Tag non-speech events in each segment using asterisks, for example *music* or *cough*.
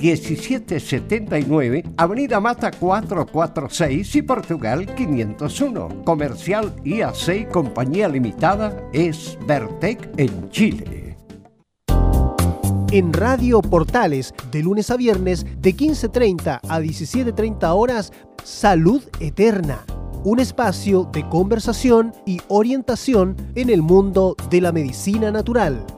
1779, Avenida Mata 446 y Portugal 501. Comercial IAC Compañía Limitada es Vertec en Chile. En Radio Portales, de lunes a viernes, de 15.30 a 17.30 horas, Salud Eterna un espacio de conversación y orientación en el mundo de la medicina natural.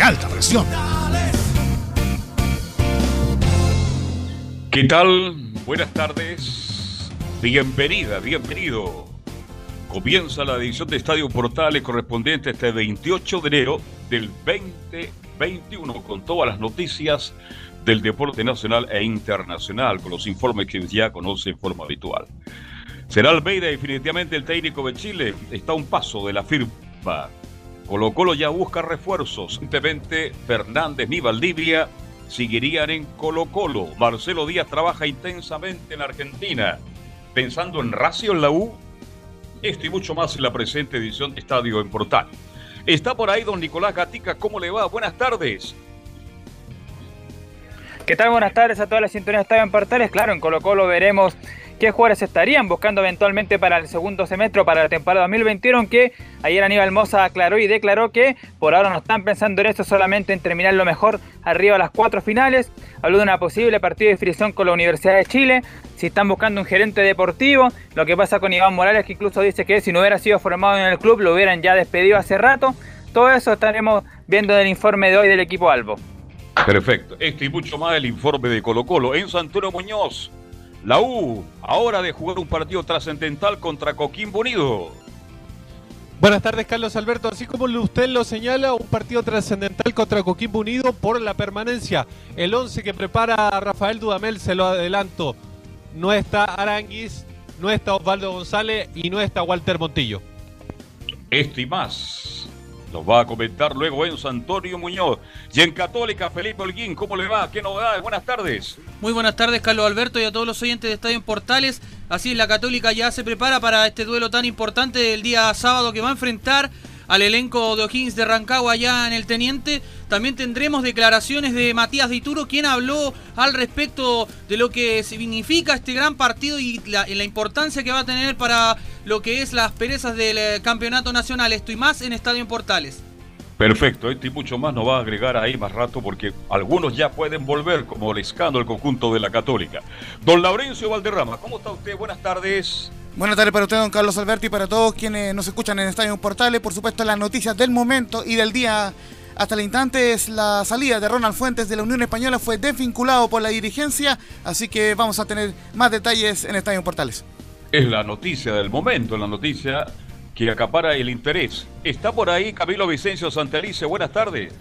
alta presión. ¿Qué tal? Buenas tardes. Bienvenida, bienvenido. Comienza la edición de Estadio Portales correspondiente este 28 de enero del 2021 con todas las noticias del deporte nacional e internacional, con los informes que ya conoce en forma habitual. Será Almeida definitivamente el técnico de Chile. Está a un paso de la firma. Colo Colo ya busca refuerzos. Simplemente Fernández ni Valdivia seguirían en Colo Colo. Marcelo Díaz trabaja intensamente en Argentina. Pensando en Racio en la U. Esto y mucho más en la presente edición de Estadio en Portal. Está por ahí don Nicolás Gatica. ¿Cómo le va? Buenas tardes. ¿Qué tal? Buenas tardes a todas las sintonías de Estadio en Portales. Claro, en Colo Colo veremos qué jugadores estarían buscando eventualmente para el segundo semestre para la temporada 2021, aunque ayer Aníbal Mosa aclaró y declaró que por ahora no están pensando en esto, solamente en terminar lo mejor arriba a las cuatro finales. Habló de una posible partida de definición con la Universidad de Chile, si están buscando un gerente deportivo, lo que pasa con Iván Morales, que incluso dice que si no hubiera sido formado en el club lo hubieran ya despedido hace rato. Todo eso estaremos viendo en el informe de hoy del equipo Albo. Perfecto. Este y mucho más el informe de Colo Colo. En Antonio Muñoz, la U, ahora de jugar un partido trascendental contra Coquimbo Unido. Buenas tardes, Carlos Alberto. Así como usted lo señala, un partido trascendental contra Coquimbo Unido por la permanencia. El 11 que prepara Rafael Dudamel, se lo adelanto. No está Aranguis, no está Osvaldo González y no está Walter Montillo. Esto y más nos va a comentar luego Enzo Antonio Muñoz. Y en Católica, Felipe Holguín, ¿cómo le va? ¿Qué novedades? Buenas tardes. Muy buenas tardes, Carlos Alberto, y a todos los oyentes de Estadio Portales. Así es, la Católica ya se prepara para este duelo tan importante del día sábado que va a enfrentar al elenco de O'Higgins de Rancagua allá en el Teniente. también tendremos declaraciones de Matías Dituro, quien habló al respecto de lo que significa este gran partido y la, la importancia que va a tener para lo que es las perezas del eh, campeonato nacional. Esto y más en Estadio Portales. Perfecto, este y mucho más nos va a agregar ahí más rato porque algunos ya pueden volver como el escándalo el conjunto de la Católica. Don Laurencio Valderrama, ¿cómo está usted? Buenas tardes. Buenas tardes para usted, don Carlos Alberti, y para todos quienes nos escuchan en Estadio Portales. Por supuesto, las noticias del momento y del día hasta el instante es la salida de Ronald Fuentes de la Unión Española. Fue desvinculado por la dirigencia, así que vamos a tener más detalles en Estadio Portales. Es la noticia del momento, la noticia que acapara el interés. Está por ahí Camilo Vicencio Santelice. Buenas tardes.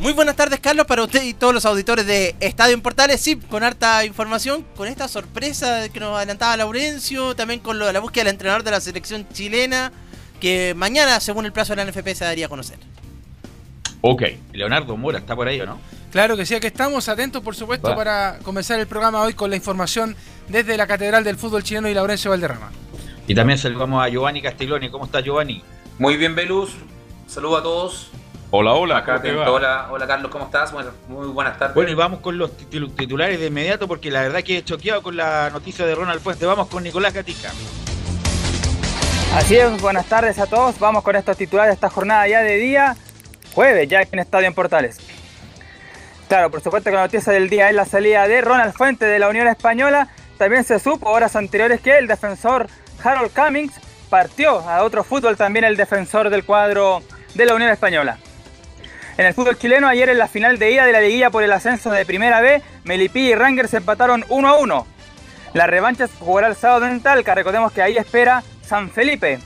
Muy buenas tardes, Carlos, para usted y todos los auditores de Estadio en Portales. Sí, con harta información, con esta sorpresa que nos adelantaba Laurencio, también con lo de la búsqueda del entrenador de la selección chilena, que mañana, según el plazo de la NFP, se daría a conocer. Ok, Leonardo Mora, ¿está por ahí o no? Claro que sí, aquí estamos atentos, por supuesto, Va. para comenzar el programa hoy con la información desde la Catedral del Fútbol Chileno y Laurencio Valderrama. Y también saludamos a Giovanni Castiglioni. ¿Cómo está Giovanni? Muy bien, Velus. Saludos a todos. Hola, hola. Acá. Hola, hola Carlos, ¿cómo estás? Bueno, muy buenas tardes. Bueno, y vamos con los titul- titulares de inmediato porque la verdad que he choqueado con la noticia de Ronald Fuentes. Vamos con Nicolás Gatica. Así es, buenas tardes a todos. Vamos con estos titulares de esta jornada ya de día, jueves, ya aquí en Estadio en Portales. Claro, por supuesto que la noticia del día es la salida de Ronald Fuentes de la Unión Española. También se supo horas anteriores que el defensor Harold Cummings partió a otro fútbol, también el defensor del cuadro de la Unión Española. En el fútbol chileno, ayer en la final de ida de la liguilla por el ascenso de Primera B, Melipilla y Rangers empataron 1 a 1. La revancha se jugará el sábado en Talca, recordemos que ahí espera San Felipe.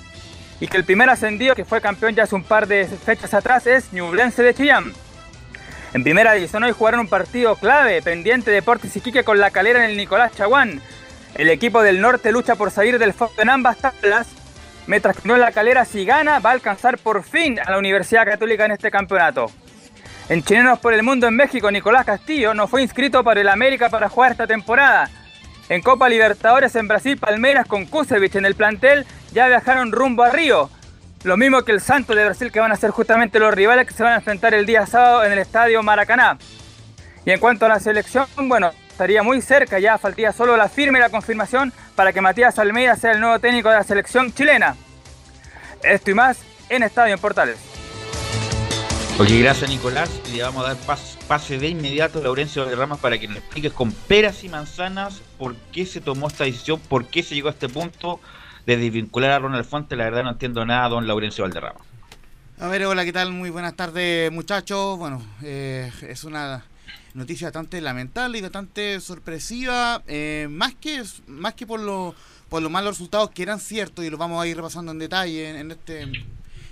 Y que el primer ascendido que fue campeón ya hace un par de fechas atrás es Ñublense de Chillán. En primera división hoy jugaron un partido clave, pendiente Deportes Iquique con la calera en el Nicolás Chaguán. El equipo del norte lucha por salir del fondo en ambas tablas, mientras que la calera si gana va a alcanzar por fin a la Universidad Católica en este campeonato. En Chilenos por el Mundo en México, Nicolás Castillo no fue inscrito para el América para jugar esta temporada. En Copa Libertadores en Brasil, Palmeiras con Kusevich en el plantel ya viajaron rumbo a Río. Lo mismo que el Santos de Brasil que van a ser justamente los rivales que se van a enfrentar el día sábado en el Estadio Maracaná. Y en cuanto a la selección, bueno, estaría muy cerca, ya faltaría solo la firma y la confirmación para que Matías Almeida sea el nuevo técnico de la selección chilena. Esto y más en Estadio en Portales. Ok, gracias Nicolás. Le vamos a dar pas- pase de inmediato a Laurencio Valderramas para que nos expliques con peras y manzanas por qué se tomó esta decisión, por qué se llegó a este punto de desvincular a Ronald Fuentes. La verdad no entiendo nada, don Laurencio Valderrama. A ver, hola, ¿qué tal? Muy buenas tardes, muchachos. Bueno, eh, es una noticia bastante lamentable y bastante sorpresiva, eh, más que más que por lo por los malos resultados que eran ciertos y los vamos a ir repasando en detalle en, en este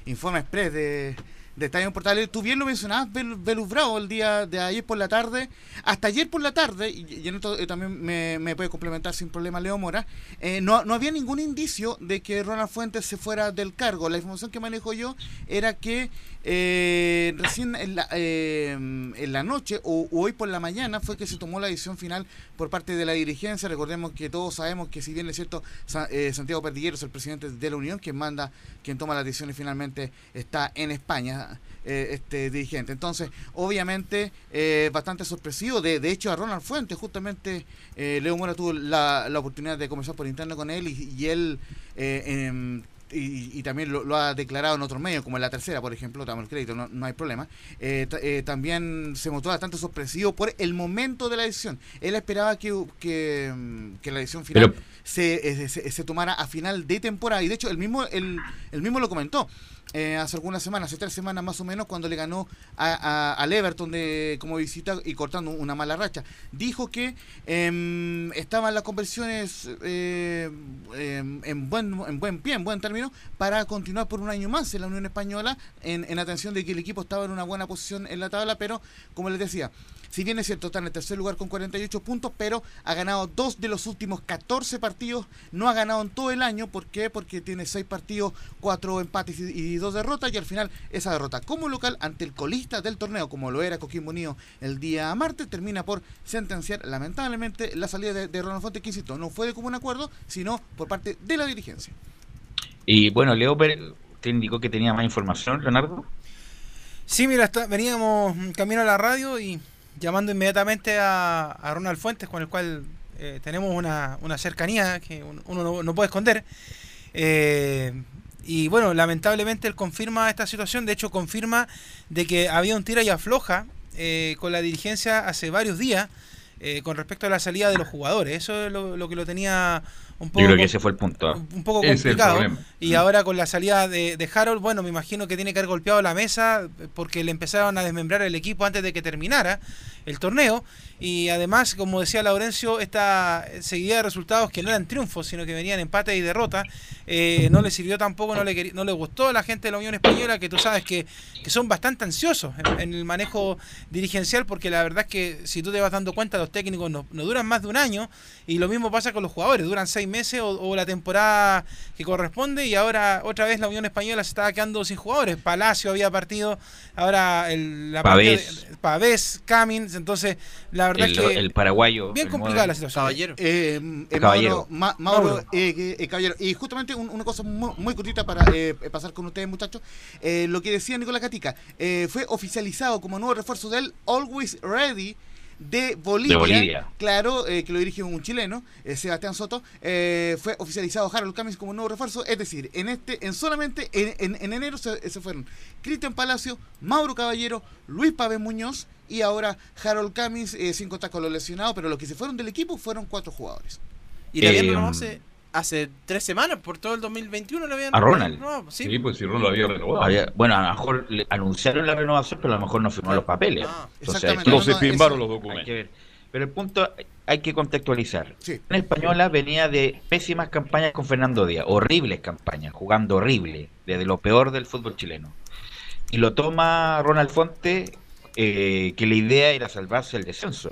informe express de, de Estadio Portales. Tú bien lo mencionabas, Belus Bravo, el día de ayer por la tarde. Hasta ayer por la tarde, y, en esto eh, también me, me puede complementar sin problema Leo Mora, eh, no, no había ningún indicio de que Ronald Fuentes se fuera del cargo. La información que manejo yo era que eh, recién en la, eh, en la noche o, o hoy por la mañana fue que se tomó la decisión final por parte de la dirigencia. Recordemos que todos sabemos que si bien es cierto, Sa- eh, Santiago Perdigueros, el presidente de la Unión, quien manda, quien toma las decisiones finalmente está en España, eh, este dirigente. Entonces, obviamente, eh, bastante sorpresivo. De, de hecho, a Ronald Fuentes, justamente, eh, Leo Mora tuvo la, la oportunidad de conversar por interno con él y, y él... eh, em, y, y también lo, lo ha declarado en otros medios, como en la tercera, por ejemplo, damos el crédito, no, no hay problema. Eh, eh, también se mostró bastante sorpresivo por el momento de la decisión. Él esperaba que, que, mm, que la decisión final Pero- se, eh, se, se tomara a final de temporada. Y de hecho, el mismo, el, el mismo lo comentó. eh, hace algunas semanas, hace tres semanas más o menos, cuando le ganó a, a- al Everton de, como visita y cortando una mala racha. Dijo que em, estaban las conversiones eh, em, en, buen, en buen pie, en buen término, para continuar por un año más en la Unión Española, en, en atención de que el equipo estaba en una buena posición en la tabla, pero como les decía, si bien es cierto, está en el tercer lugar con 48 puntos, pero ha ganado dos de los últimos 14 partidos. No ha ganado en todo el año. ¿Por qué? Porque tiene seis partidos, cuatro empates y, dos derrotas. Y al final, esa derrota como local ante el colista del torneo, como lo era Coquimbo Unido el día martes, termina por sentenciar lamentablemente la salida de, de Ronald Fuentes, que insisto, no fue de común acuerdo, sino por parte de la dirigencia. Y bueno, Leo te indicó que tenía más información, Leonardo. Sí, mira, está, veníamos camino a la radio y llamando inmediatamente a, a Ronald Fuentes, con el cual eh, tenemos una, una, cercanía que uno no, no puede esconder. Eh, y bueno, lamentablemente él confirma esta situación, de hecho confirma de que había un tira y afloja eh, con la dirigencia hace varios días eh, con respecto a la salida de los jugadores. Eso es lo, lo que lo tenía un poco, Yo creo que ese fue el punto. Un poco complicado. Y ahora con la salida de, de, Harold, bueno, me imagino que tiene que haber golpeado la mesa porque le empezaron a desmembrar el equipo antes de que terminara el torneo. Y además, como decía Laurencio, esta seguida de resultados que no eran triunfos, sino que venían empate y derrota, eh, no le sirvió tampoco, no le, no le gustó a la gente de la Unión Española, que tú sabes que, que son bastante ansiosos en, en, el manejo dirigencial, porque la verdad es que si tú te vas dando cuenta, los técnicos no, no duran más de un año, y lo mismo pasa con los jugadores, duran seis meses o, o, la temporada que corresponde, y ahora otra vez la Unión Española se estaba quedando sin jugadores. Palacio había partido, ahora el, la Pavés, de, Pavés Camins, entonces la verdad el, es que el paraguayo bien complicada la situación. Caballero. Eh, eh, caballero Mauro, Ma, Mauro eh, caballero. Y justamente un, una cosa muy, muy cortita para pasar con ustedes muchachos. Lo que decía Nicolás Catica fue oficializado como nuevo refuerzo del Always Ready de Bolivia, de Bolivia. claro, eh, que lo dirige un chileno, eh, Sebastián Soto, eh, fue oficializado Harold Camis como nuevo refuerzo, es decir, en este, en solamente en, en, en enero se, se, fueron Cristian Palacio, Mauro Caballero, Luis Pave Muñoz y ahora Harold Camis sin contar con los lesionados, pero los que se fueron del equipo fueron cuatro jugadores. Y la eh, hace, hace tres semanas, por todo el 2021 le habían a Ronald. No, ¿sí? ¿sí? pues si Ronald lo había renovado. Había, bueno, a lo mejor le anunciaron la renovación, pero a lo mejor no firmó los papeles. Ah, Entonces, no, se firmaron los documentos. Hay que ver. Pero el punto hay que contextualizar. Sí. La española venía de pésimas campañas con Fernando Díaz, horribles campañas, jugando horrible, desde lo peor del fútbol chileno. Y lo toma Ronald Fonte, eh, que la idea era salvarse el descenso.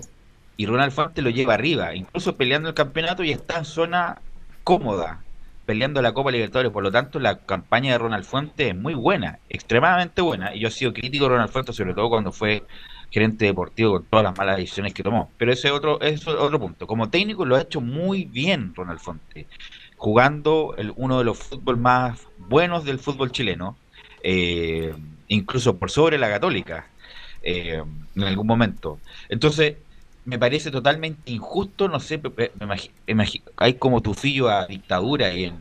Y Ronald Fonte lo lleva arriba, incluso peleando el campeonato y está en zona cómoda, peleando la Copa Libertadores. Por lo tanto, la campaña de Ronald Fuente es muy buena, extremadamente buena. Y yo he sido crítico de Ronald Fuente, sobre todo cuando fue gerente deportivo con todas las malas decisiones que tomó. Pero ese es otro, es otro punto. Como técnico lo ha hecho muy bien Ronald Fuente, jugando el, uno de los fútbol más buenos del fútbol chileno, eh, incluso por sobre la católica, eh, en algún momento. Entonces, me parece totalmente injusto, no sé, me imagino, hay como tufillo a dictadura en,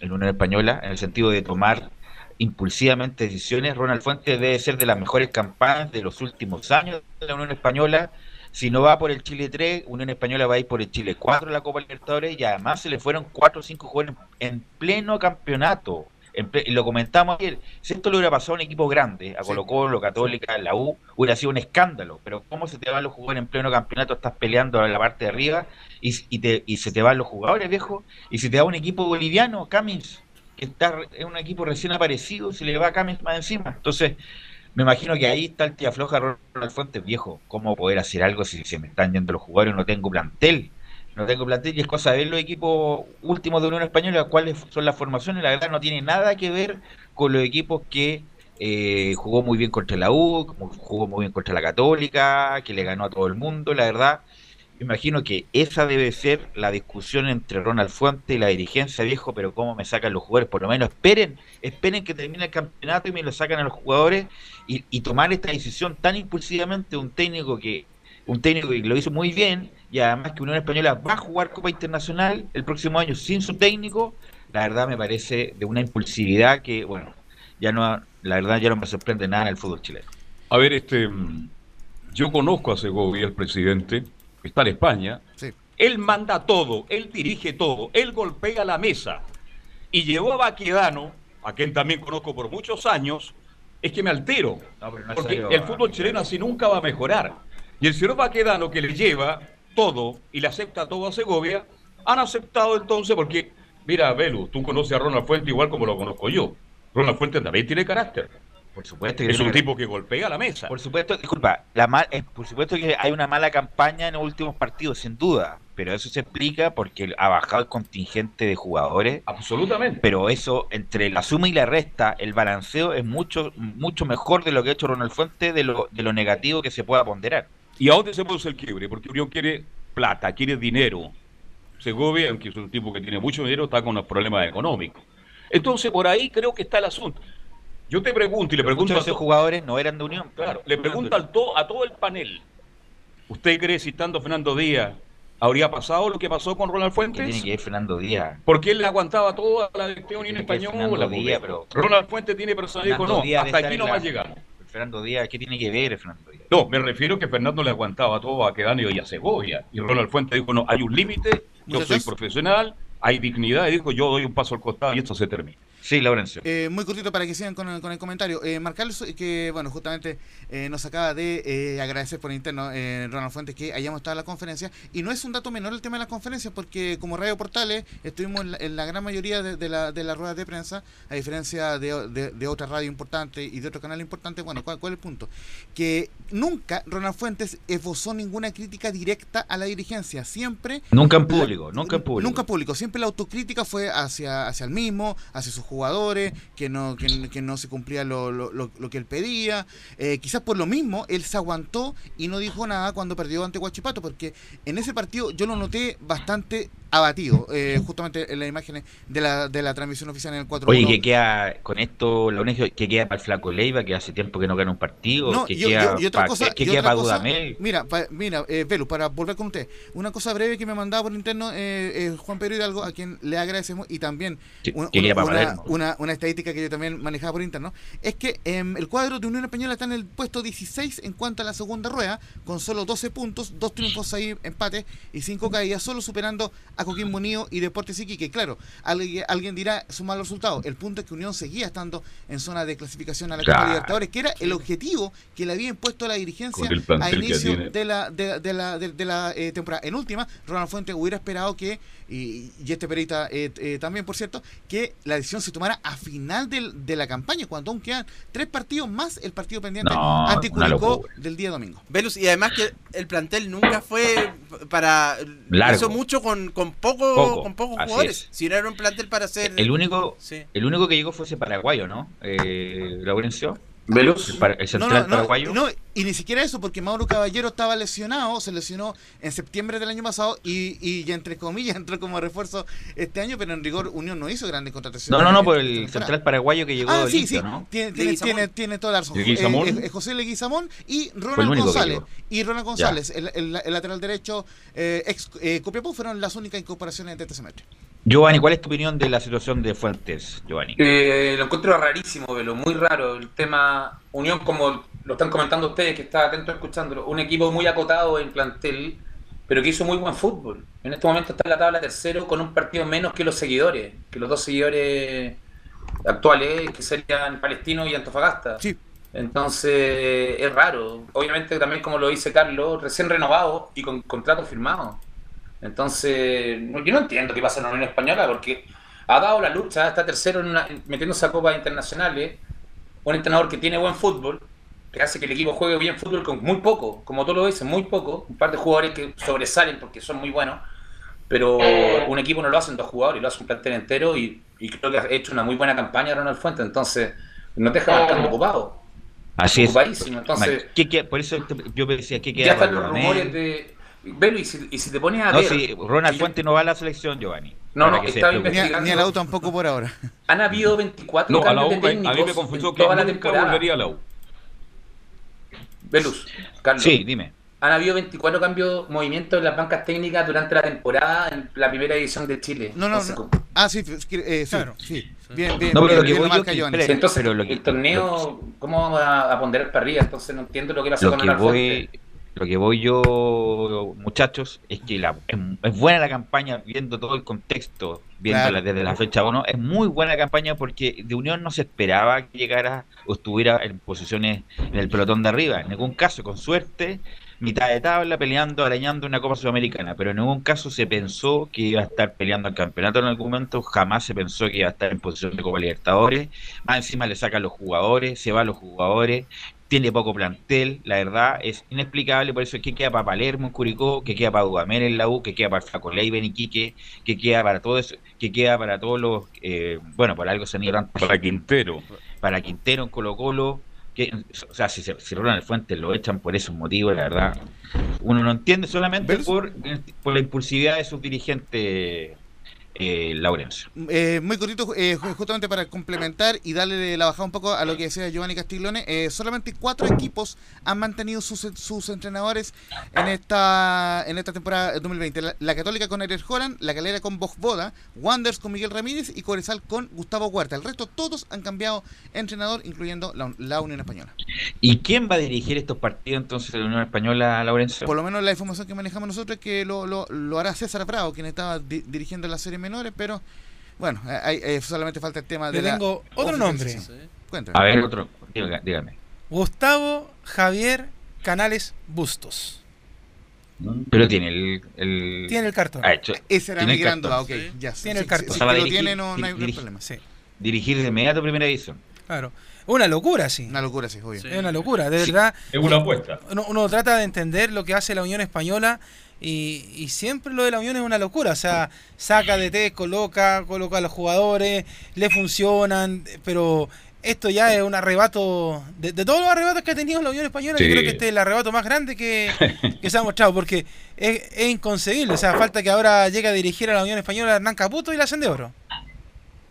en la Unión Española, en el sentido de tomar impulsivamente decisiones. Ronald Fuentes debe ser de las mejores campañas de los últimos años de la Unión Española. Si no va por el Chile 3, Unión Española va a ir por el Chile 4 en la Copa Libertadores y además se le fueron 4 o 5 jugadores en pleno campeonato. Lo comentamos ayer, si esto le hubiera pasado a un equipo grande, a Colo Colo, Católica, la U, hubiera sido un escándalo, pero ¿cómo se te van los jugadores en pleno campeonato? Estás peleando en la parte de arriba y, y, te, y se te van los jugadores, viejo, y si te da un equipo boliviano, Camis, que está en un equipo recién aparecido, se le va a Camis más encima. Entonces, me imagino que ahí está el tía floja Ronald Fuentes, viejo, ¿cómo poder hacer algo si se me están yendo los jugadores? No tengo plantel no tengo plantel y es cosa de ver los equipos últimos de Unión Española, cuáles son las formaciones, la verdad no tiene nada que ver con los equipos que eh, jugó muy bien contra la U, jugó muy bien contra la Católica, que le ganó a todo el mundo, la verdad, me imagino que esa debe ser la discusión entre Ronald Fuente y la dirigencia, viejo, pero cómo me sacan los jugadores, por lo menos esperen, esperen que termine el campeonato y me lo sacan a los jugadores y, y tomar esta decisión tan impulsivamente un técnico que un técnico que lo hizo muy bien y además que Unión Española va a jugar Copa Internacional el próximo año sin su técnico, la verdad me parece de una impulsividad que, bueno, ya no, la verdad ya no me sorprende nada en el fútbol chileno. A ver, este, yo conozco a Segovia, el presidente, está en España, sí. él manda todo, él dirige todo, él golpea la mesa y llevó a Baquedano, a quien también conozco por muchos años, es que me altero, no, no porque salió, el fútbol chileno así nunca va a mejorar. Y el señor Baquedano, que le lleva todo y le acepta todo a Segovia, han aceptado entonces porque, mira, Belu, tú conoces a Ronald Fuente igual como lo conozco yo. Ronald Fuente también tiene carácter. Por supuesto que es un tipo que golpea la mesa. Por supuesto, disculpa, la mal, eh, por supuesto que hay una mala campaña en los últimos partidos, sin duda, pero eso se explica porque ha bajado el contingente de jugadores. Absolutamente. Pero eso, entre la suma y la resta, el balanceo es mucho mucho mejor de lo que ha hecho Ronald Fuente, de lo, de lo negativo que se pueda ponderar. ¿Y a dónde se produce el quiebre? Porque Unión quiere plata, quiere dinero. Segovia, aunque es un tipo que tiene mucho dinero, está con unos problemas económicos. Entonces, por ahí creo que está el asunto. Yo te pregunto y le pregunto a esos jugadores no eran de Unión. Claro, le pregunto al to, a todo el panel. ¿Usted cree si estando Fernando Díaz habría pasado lo que pasó con Ronald Fuentes? tiene que ver Fernando Díaz? Porque él le aguantaba toda la Unión Española. Díaz, pero... Ronald Fuentes tiene personalidad. No, hasta aquí no más llegamos. Fernando Díaz, ¿qué tiene que ver Fernando Díaz? No, me refiero que Fernando le aguantaba todo a Quedanio y a Segovia. Y Ronald Fuentes dijo, no, hay un límite, yo soy profesional, hay dignidad, y dijo, yo doy un paso al costado y esto se termina. Sí, Laurencio. Eh, muy cortito para que sigan con el, con el comentario. Eh, Marcarles, que bueno, justamente eh, nos acaba de eh, agradecer por interno eh, Ronald Fuentes que hayamos estado en la conferencia. Y no es un dato menor el tema de las conferencias, porque como Radio Portales estuvimos en la, gran mayoría de, de, la, de las ruedas de prensa, a diferencia de, de, de otras radios importantes y de otros canales importantes. Bueno, ¿cuál, ¿cuál, es el punto? Que nunca Ronald Fuentes esbozó ninguna crítica directa a la dirigencia. Siempre. Nunca en público, nunca en público. Nunca en público. Siempre la autocrítica fue hacia, hacia el mismo, hacia sus jugadores, que no, que, no se cumplía lo, lo, lo, que él pedía. Eh, quizás por lo mismo, él se aguantó y no dijo nada cuando perdió ante Huachipato, porque en ese partido yo lo noté bastante abatido, eh, justamente en las imágenes de la, de la transmisión oficial en el 4 Oye, que queda con esto, lo único que queda para el Flaco Leiva, que hace tiempo que no gana un partido, no, que yo, queda, yo, y otra pa, cosa, que, y queda otra para cosa, Dudamel. Mira, pa, mira eh, Velu, para volver con usted, una cosa breve que me mandaba por interno eh, eh, Juan Pedro Hidalgo, a quien le agradecemos, y también Sí, una, que para una, una estadística que yo también manejaba por interno, es que em, el cuadro de Unión Española está en el puesto 16 en cuanto a la segunda rueda, con solo 12 puntos, dos triunfos ahí, empates y cinco caídas, solo superando a Coquimbo Unido y Deportes Iquique. Claro, alguien, alguien dirá su mal resultado. El punto es que Unión seguía estando en zona de clasificación a la Copa. Libertadores, que era el objetivo que le había impuesto la dirigencia a inicio de la, de, de la, de, de la eh, temporada. En última, Ronald Fuentes hubiera esperado que, y, y este perita eh, eh, también, por cierto, que la decisión se tomara a final del- de la campaña, cuando aún quedan tres partidos más el partido pendiente No, ante Curicó del día domingo. Velus, y además que el plantel nunca fue para. Largo. Hizo mucho con, con, poco, Poco, con pocos jugadores. es. Si no era un plantel para hacer. El único, Sí. el único que llegó fue ese paraguayo, ¿no? Eh, Laurencio. Velus. El, para- el central no, no, paraguayo. no, y ni siquiera eso, porque Mauro Caballero estaba lesionado, se lesionó en septiembre del año pasado y, y entre comillas *laughs* entró como refuerzo este año, pero en rigor Unión no hizo grandes contrataciones. No, no, no, por el temporada. central paraguayo que llegó Ah, sí, sí, ¿no? tiene, tiene, tiene, tiene toda la razón. Leguizamón. Eh, eh, José Leguizamón y Ronald González. Y Ronald González, el, el- el lateral derecho, eh, ex eh, Copiapó, fueron las únicas incorporaciones de este semestre. Giovanni, ¿cuál es tu opinión de la situación de Fuentes, Giovanni? Eh, lo encuentro rarísimo, Velo, muy raro. El tema Unión, como lo están comentando ustedes, que está atento escuchándolo, un equipo muy acotado en plantel, pero que hizo muy buen fútbol. En este momento está en la tabla tercero con un partido menos que los seguidores, que los dos seguidores actuales, que serían Palestino y Antofagasta. Sí. Entonces es raro. Obviamente también como lo dice Carlos, recién renovado y con contrato firmado. Entonces, yo no entiendo qué pasa en la Unión Española porque ha dado la lucha, está tercero en una- metiéndose a copas internacionales, un entrenador que tiene buen fútbol, que hace que el equipo juegue bien fútbol con muy poco, como tú lo dices, muy poco, un par de jugadores que sobresalen porque son muy buenos, pero un equipo no lo hacen dos jugadores, lo hace un plantel entero y, y creo que ha hecho una muy buena campaña Ronald Fuentes, entonces nos deja bastante ocupados. Así es. Ocupadísimo, entonces- ¿Qué por eso yo decía, ¿qué queda Ya están los rumores de... Velo, y si, y si te pones a No, ver... si Ronald si- Fuentes no va a la selección, Giovanni. No, no, que. Ni, a- investigando. ni a la U tampoco por ahora. Han habido 24 No, a la cambios U, de me- a mí técnicos me en que toda la temporada. volvería a la U. Velus, Carlos. Sí, dime. Han habido 24 cambios, movimientos en las bancas técnicas durante la temporada en la primera edición de Chile. No, no, no. Ah, sí, eh, sí, Claro. sí. Bien, bien. No, pero bien, lo que bien voy lo yo marca que- Giovanni. espere, entonces pero lo que- el torneo, ¿cómo vamos a, a ponderar para arriba? Entonces no entiendo lo que pasa Lo con que voy. Lo que voy yo, muchachos, es que la, es, es buena la campaña, viendo todo el contexto, viéndola Claro. desde la fecha 1, es muy buena la campaña porque de Unión no se esperaba que llegara o estuviera en posiciones en el pelotón de arriba. En ningún caso, con suerte, mitad de tabla, peleando, arañando una Copa Sudamericana, pero en ningún caso se pensó que iba a estar peleando el campeonato en algún momento, jamás se pensó que iba a estar en posición de Copa Libertadores, más encima le sacan los jugadores, se van los jugadores, tiene poco plantel, la verdad es inexplicable, por eso es que queda para Palermo en Curicó, que queda para Dudamel en la U, que queda para Flaco Leiva en Iquique, que queda para todo eso, que queda para todos los, eh, bueno, para algo se han ido tantos Para Quintero. para Quintero en Colo Colo, que, o sea, si, se- si Ronald Fuentes lo echan por esos motivos, la verdad, uno no entiende solamente ¿Ves? por, por la impulsividad de sus dirigentes, eh, Laurencio. Eh, muy cortito, eh, justamente para complementar y darle la bajada un poco a lo que decía Giovanni Castiglione, eh, solamente cuatro equipos han mantenido sus, sus entrenadores en esta en esta temporada 2020. La, Católica con Eres Holland, La Calera con Boda, Wanders con Miguel Ramírez y Corezal con Gustavo Huerta. El resto todos han cambiado entrenador, incluyendo la, Unión Española. ¿Y quién va a dirigir estos partidos entonces de la Unión Española, Laurencio? Por lo menos la información que manejamos nosotros es que lo, lo, lo hará César Bravo, quien estaba dirigiendo la serie menores, pero bueno, hay, solamente falta el tema de. Le tengo otro nombre. A ver, otro, dígame. Gustavo Javier Canales Bustos. Pero tiene el, el... Tiene el cartón. Ah, Ese era mi gran duda, ok. Ya, tiene el cartón. Si, lo tiene, no, hay problema. Sí. Dirigir de inmediato primera edición. Claro. Una locura, sí. Una locura, sí, obvio. Es una locura, de verdad. Es una apuesta. Uno, uno, trata de entender lo que hace la Unión Española y, siempre lo de la Unión es una locura. O sea, saca de té, coloca, coloca a los jugadores, le funcionan, pero esto ya es un arrebato. De, todos los arrebatos que ha tenido la Unión Española, yo creo que este es el arrebato más grande que, se ha mostrado, porque es, inconcebible. O sea, falta que ahora llegue a dirigir a la Unión Española Hernán Caputo y la Hacen de Oro.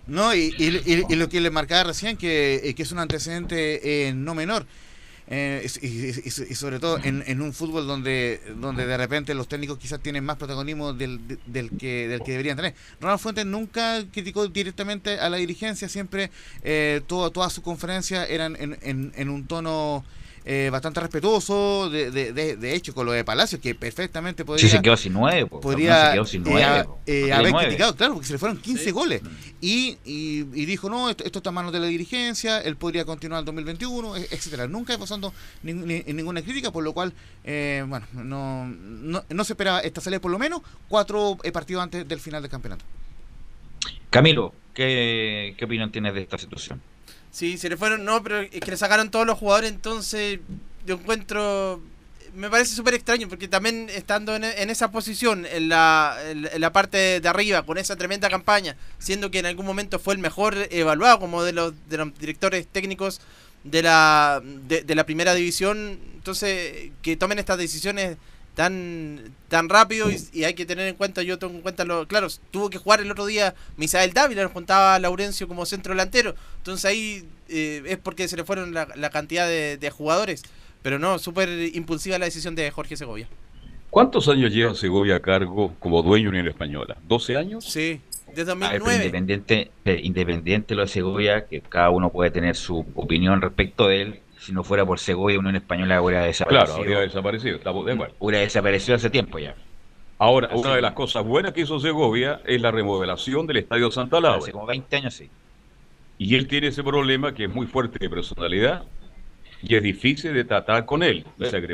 No, y, y, lo que le marcaba recién, que, que es un antecedente eh, no menor. Eh, y, sobre todo en, un fútbol donde donde de repente los técnicos quizás tienen más protagonismo del, del, que del que deberían tener. Ronald Fuentes nunca criticó directamente a la dirigencia, siempre eh, todo, todas sus conferencias eran en, en un tono eh, bastante respetuoso, de, de, de, hecho, con lo de Palacio, que perfectamente podría. Sí, se quedó sin nueve, podría se quedó sin nueve, eh, haber criticado, claro, porque se le fueron 15 goles. Y, y, dijo, no, esto, está en manos de la dirigencia, él podría continuar en 2021, e, etcétera Nunca pasando ni, ninguna crítica, por lo cual, eh, bueno, no, no, no, se esperaba esta salida por lo menos cuatro partidos antes del final del campeonato. Camilo, ¿qué, qué opinión tienes de esta situación? Sí, se le fueron, no, pero es que le sacaron todos los jugadores, entonces yo encuentro, me parece súper extraño, porque también estando en, esa posición, en la, en, la parte de arriba, con esa tremenda campaña, siendo que en algún momento fue el mejor evaluado como de los, de los directores técnicos de la, de, de la primera división, entonces que tomen estas decisiones tan tan rápido y, hay que tener en cuenta, yo tengo en cuenta, lo, claro, tuvo que jugar el otro día Misael Dávila, nos contaba Laurencio como centro delantero, entonces ahí eh, es porque se le fueron la, cantidad de, jugadores, pero no, súper impulsiva la decisión de Jorge Segovia. ¿Cuántos años lleva Segovia a cargo como dueño en Española? ¿12 años? Sí, desde 2009. independiente, independiente lo de Segovia, que cada uno puede tener su opinión respecto de él, si no fuera por Segovia, Unión Española hubiera desaparecido. Claro, habría desaparecido, estamos de acuerdo. Hubiera desaparecido hace tiempo ya. Ahora, una de las cosas buenas que hizo Segovia es la remodelación del Estadio Santa Laura. Hace como 20 años, sí. Y él tiene ese problema que es muy fuerte de personalidad y es difícil de tratar con él.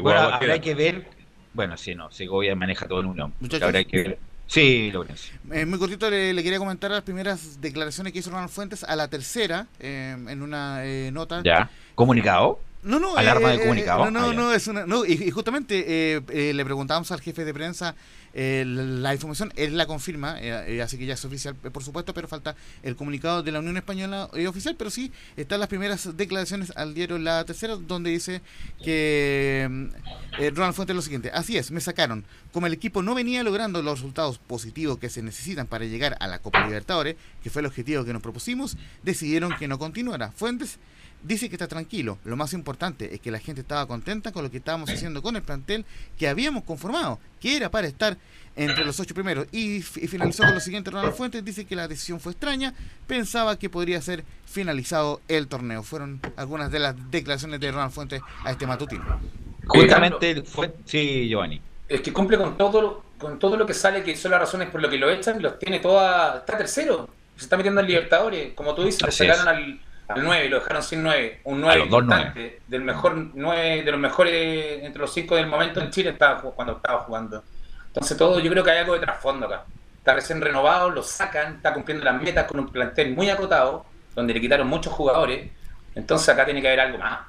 bueno, habrá que ver. Bueno, sí, no, Segovia maneja todo en unión. Habrá que ver. Sí, Lorenzo. Eh, muy cortito le, quería comentar las primeras declaraciones que hizo Ronald Fuentes a la tercera, eh, en una eh, nota. Ya. ¿Comunicado? No, no, alarma de comunicado. no, no, ah, no, es una, no, y, justamente le preguntábamos al jefe de prensa eh, la, información, él la confirma, eh, eh, así que ya es oficial, por supuesto, pero falta el comunicado de la Unión Española oficial, pero sí están las primeras declaraciones al diario La Tercera, donde dice que Ronald Fuentes lo siguiente, así es, me sacaron, como el equipo no venía logrando los resultados positivos que se necesitan para llegar a la Copa Libertadores, que fue el objetivo que nos propusimos, decidieron que no continuara. Fuentes dice que está tranquilo. Lo más importante es que la gente estaba contenta con lo que estábamos haciendo con el plantel que habíamos conformado, que era para estar entre los ocho primeros. Y, finalizó con lo siguiente, Ronald Fuentes dice que la decisión fue extraña, pensaba que podría ser finalizado el torneo. Fueron algunas de las declaraciones de Ronald Fuentes a este matutino. Justamente fue... Sí, Giovanni. Es que cumple con todo, con todo lo que sale, que son las razones por lo que lo echan, los tiene toda... Está tercero, se está metiendo en Libertadores, como tú dices, se sacaron al al 9, lo dejaron sin 9, un 9 importante, del mejor 9, de los mejores entre los 5 del momento en Chile estaba, cuando estaba jugando. Entonces todo, yo creo que hay algo de trasfondo acá. Está recién renovado, lo sacan, está cumpliendo las metas con un plantel muy acotado, donde le quitaron muchos jugadores. Entonces acá tiene que haber algo más.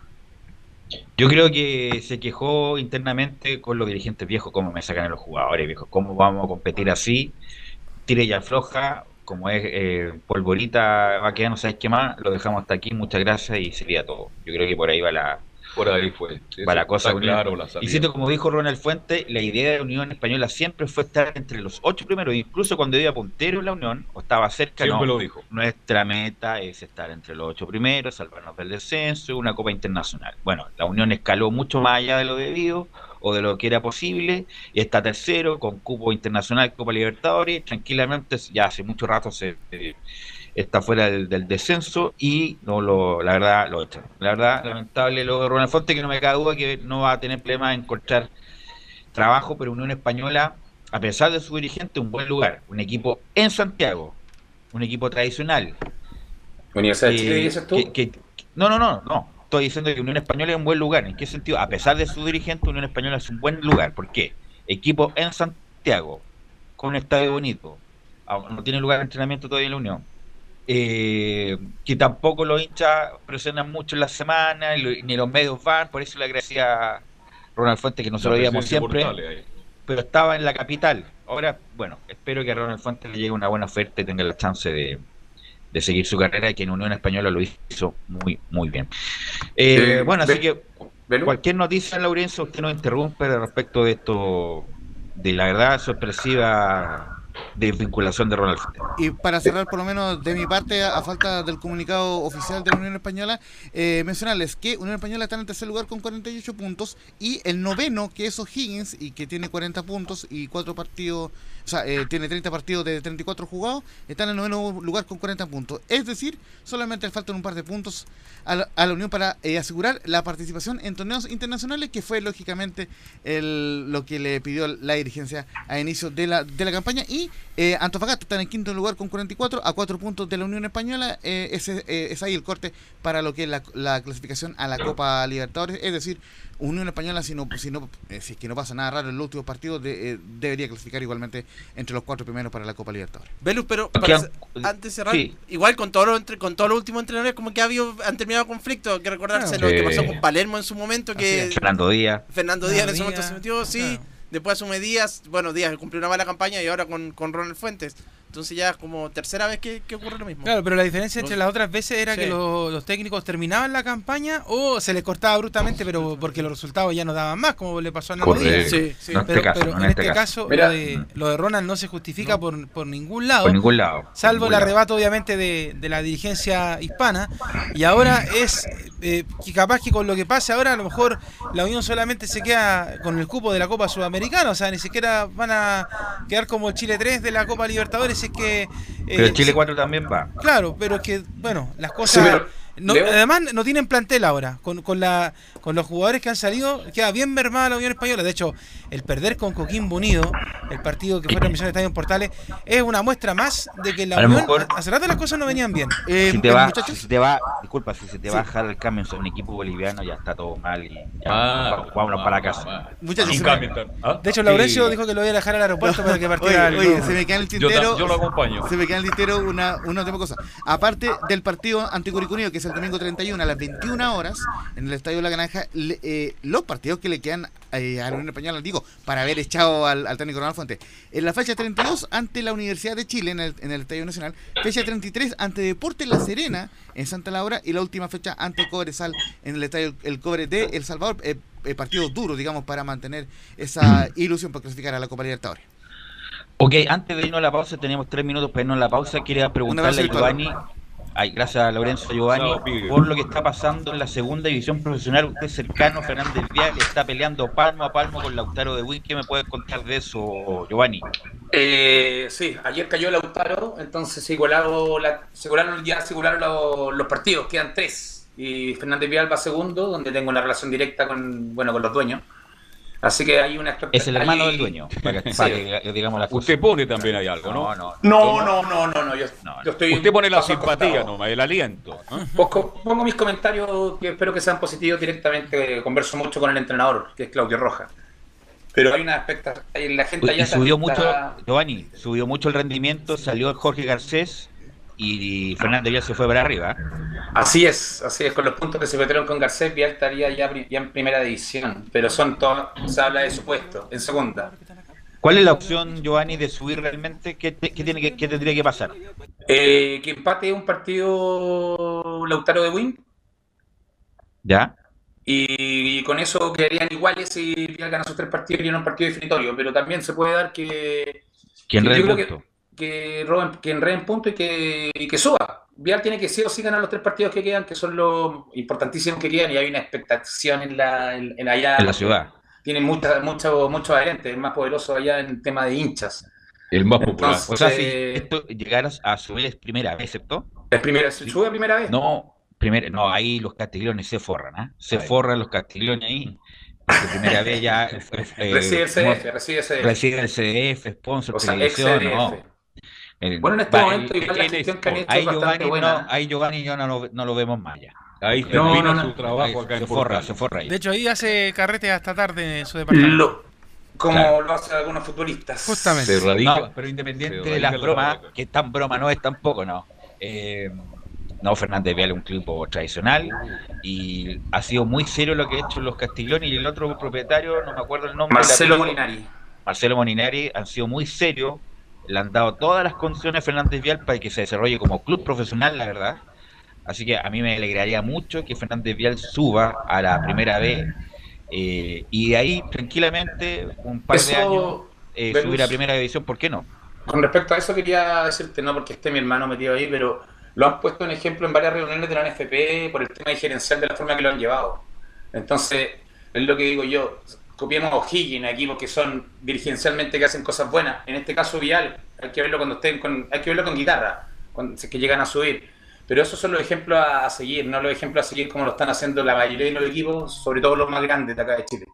Yo creo que se quejó internamente con los dirigentes viejos, cómo me sacan a los jugadores viejos, cómo vamos a competir así, tire y afloja, como es eh, polvorita, va no sabes qué más, lo dejamos hasta aquí, muchas gracias y sería todo. Yo creo que por ahí va la, Por ahí fue. para cosa y siento, como dijo Ronald Fuente, la idea de Unión Española siempre fue estar entre los ocho primeros. Incluso cuando iba puntero en la Unión, o estaba cerca, siempre lo dijo. Nuestra meta es estar entre los ocho primeros, salvarnos del descenso una Copa Internacional. Bueno, la Unión escaló mucho más allá de lo debido o de lo que era posible, y está tercero con cupo internacional, Copa Libertadores, tranquilamente, ya hace mucho rato se eh, está fuera del, descenso y no lo, la verdad lo echan. La verdad, lamentable lo de Ronald Fonte, que no me cabe duda que no va a tener problema en encontrar trabajo, pero Unión Española, a pesar de su dirigente, un buen lugar, un equipo en Santiago, un equipo tradicional. ¿Universidad de Chile dices tú? no, no, no, no estoy diciendo que Unión Española es un buen lugar. ¿En qué sentido? A pesar de su dirigente, Unión Española es un buen lugar. ¿Por qué? Equipo en Santiago, con un estadio bonito. No tiene lugar de entrenamiento todavía en la Unión. Eh, que tampoco los hinchas presionan mucho en la semana, ni los medios van. Por eso le agradecía a Ronald Fuentes que nosotros veíamos siempre. Pero estaba en la capital. Ahora, bueno, espero que a Ronald Fuentes le llegue una buena oferta y tenga la chance de, de seguir su carrera y que en Unión Española lo hizo muy, muy bien. Eh, bueno, así que cualquier noticia, Laurencio, usted nos interrumpe respecto de esto, de la verdad sorpresiva de vinculación de Ronald Y para cerrar, por lo menos de mi parte, a, falta del comunicado oficial de la Unión Española, eh, mencionarles que Unión Española está en el tercer lugar con 48 puntos y el noveno, que es O'Higgins, y que tiene 40 puntos y cuatro partidos o sea, eh, tiene 30 partidos de 34 jugados, está en el noveno lugar con 40 puntos. Es decir, solamente le faltan un par de puntos a la, Unión para eh, asegurar la participación en torneos internacionales, que fue lógicamente el, lo que le pidió la dirigencia a inicio de la, de la campaña. Y eh, Antofagasta está en el quinto lugar con 44, a 4 puntos de la Unión Española. ese, es ahí el corte para lo que es la, la clasificación a la Copa Libertadores. Es decir, Unión Española, si, no, si, no, eh, si es que no pasa nada raro en los últimos partidos, de, eh, debería clasificar igualmente entre los cuatro primeros para la Copa Libertadores. Velus, pero antes de cerrar, igual con todo lo, entre, con todos los últimos entrenadores, como que ha habido, han terminado conflictos. Hay que recordarse lo que pasó con Palermo en su momento. que Fernando Díaz. Fernando Díaz en ese momento se metió, sí. Después asume Díaz, bueno, Díaz cumplió una mala campaña y ahora con, con Ronald Fuentes. Entonces ya es como tercera vez que, ocurre lo mismo. Claro, pero la diferencia entre las otras veces era que los, técnicos terminaban la campaña o se les cortaba bruscamente, pero porque los resultados ya no daban más, como le pasó a Navidad. Sí, sí. pero, en este caso, lo, de, lo, de, Ronald no se justifica por, por ningún lado. Por ningún lado. Salvo el arrebato, obviamente, de, de, la dirigencia hispana. Y ahora es eh, que capaz que con lo que pase ahora, a lo mejor la Unión solamente se queda con el cupo de la Copa Sudamericana. O sea, ni siquiera van a quedar como el Chile 3 de la Copa Libertadores que... pero eh, Chile 4 también va. Claro, pero es que, bueno, las cosas... además, no tienen plantel ahora. Con, con, la, con los jugadores que han salido, queda bien mermada la Unión Española. De hecho, el perder con Coquimbo Unido, el partido que fue transmisión de Estadio en Portales, es una muestra más de que la Unión, hace rato las cosas no venían bien. Eh, si, te va, si te va, disculpa, si se te va a bajar el cambio en un equipo boliviano, ya está todo mal y ya ah, vámonos para casa. Muchachos, ¿Ah? De hecho, Laurencio dijo que lo voy a dejar al aeropuerto para que partiera. Oye, se me queda el tintero. Yo, lo acompaño. Se me queda el tintero una, una última cosa. Aparte del partido anticuricunio, que es el domingo 31 a las 21 horas, en el Estadio La Granja, eh, los partidos que le quedan eh, a la Unión Española, digo, para haber echado al, técnico Ronald Fuente. En la fecha 32 ante la Universidad de Chile en el, en el Estadio Nacional, fecha 33 ante Deportes La Serena en Santa Laura y la última fecha ante Cobresal en el Estadio El Cobre de El Salvador. Eh, eh, partido duro, digamos, para mantener esa ilusión para clasificar a la Copa Libertadores. Ok, antes de irnos a la pausa, tenemos tres minutos para irnos a la pausa. Quería preguntarle a Giovanni Ay, gracias a Lorenzo Giovanni por lo que está pasando en la segunda división profesional. Usted cercano, Fernández Vial, está peleando palmo a palmo con Lautaro de Win. ¿Qué me puede contar de eso, Giovanni? Eh, sí, ayer cayó Lautaro, entonces se igualaron, la, se igualaron ya se igualaron los, los, partidos, quedan tres. Y Fernández Vial va segundo, donde tengo una relación directa con, bueno, con los dueños. Así que hay una Es el hermano del dueño, *laughs* para que, digamos Usted pone también ahí algo, ¿no? No, no, no, no, no, no, yo, estoy Usted pone la simpatía nomás, el aliento. Pongo mis comentarios que espero que sean positivos directamente. Converso mucho con el entrenador, que es Claudio Rojas. Pero hay una expectativa, la gente y subió mucho, Giovanni, subió mucho el rendimiento, salió Jorge Garcés y Fernández ya se fue para arriba. Así es, así es, con los puntos que se metieron con Garcés, ya estaría ya, en primera división, pero son todos, se habla de su puesto, en segunda. ¿Cuál es la opción, Giovanni, de subir realmente? ¿Qué, tiene que, qué tendría que pasar? Eh, que empate un partido Lautaro de Win. ¿Ya? Y, con eso quedarían iguales si Vial gana sus tres partidos y en un partido definitorio. Pero también se puede dar que. ¿Quién yo creo que, que, roben, que enreden punto y que, y que suba. Vial tiene que sí o sí ganar los tres partidos que quedan, que son los importantísimos que quedan, y hay una expectación en la, en, en allá. En la ciudad. Tienen muchos muchos muchos adherentes, el más poderoso allá en tema de hinchas. El más popular. Entonces, O sea, si esto llegaras a subir es primera vez, ¿cierto? ¿Es primera, se sube a primera vez? No, primera, no, ahí los castigliones se forran, ¿ah? Se forran los castigliones ahí. Porque primera vez ya. *laughs* eh, Recibe el CDF, recibe el CDF. Recibe el CDF, sponsor, O sea, televisión, ex no. Bueno, en este va, momento el- igual la gestión que han hecho ahí es bastante Giovanni, buena. no, ahí Giovanni yo no lo, no lo vemos más ya. Ahí No, termina no, su trabajo acá se en forra, se forra ahí. De hecho, ahí hace carrete hasta tarde en su departamento. Lo- como Claro. lo hacen algunos futbolistas. Justamente. Se radica- No, pero independiente se de las la bromas, que tan broma no es tampoco, no. Eh, no, Fernández Vial es un equipo tradicional y ha sido muy serio lo que ha hecho los Castiglioni y el otro propietario, no me acuerdo el nombre. el Marcelo Molinari. Marcelo Molinari han sido muy serios, le han dado todas las condiciones a Fernández Vial para que se desarrolle como club profesional, la verdad. Así que a mí me alegraría mucho que Fernández Vial suba a la primera vez eh, y de ahí tranquilamente un par de años eh, subir a primera división, ¿por qué no? Con respecto a eso quería decirte, no porque esté mi hermano metido ahí, pero lo han puesto en ejemplo en varias reuniones de la NFP por el tema gerencial de la forma que lo han llevado. Entonces, es lo que digo yo, copiemos a O'Higgins, equipos que son dirigencialmente que hacen cosas buenas. En este caso Vial, hay que verlo cuando estén con, hay que verlo con guitarra, cuando si es que llegan a subir. Pero esos son los ejemplos a, a seguir, no los ejemplos a seguir como lo están haciendo la mayoría de los equipos, sobre todo los más grandes de acá de Chile.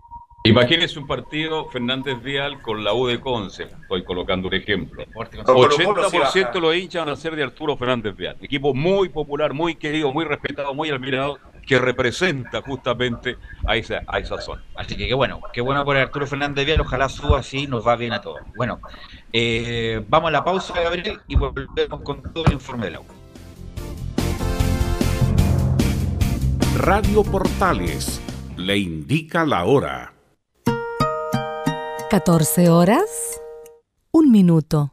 Imagínense un partido Fernández Vial con la U de Conce. Estoy colocando un ejemplo. Con Colo-Colo sí 80% baja. los hinchas van a ser de Arturo Fernández Vial. Equipo muy popular, muy querido, muy respetado, muy admirado, que representa justamente a esa, a esa zona. Así que qué bueno, qué bueno por Arturo Fernández Vial, ojalá suba así, nos va bien a todos. Bueno, eh, vamos a la pausa, Gabriel, y volvemos con todo el informe del agua. Radio Portales le indica la hora. 14 horas, un minuto.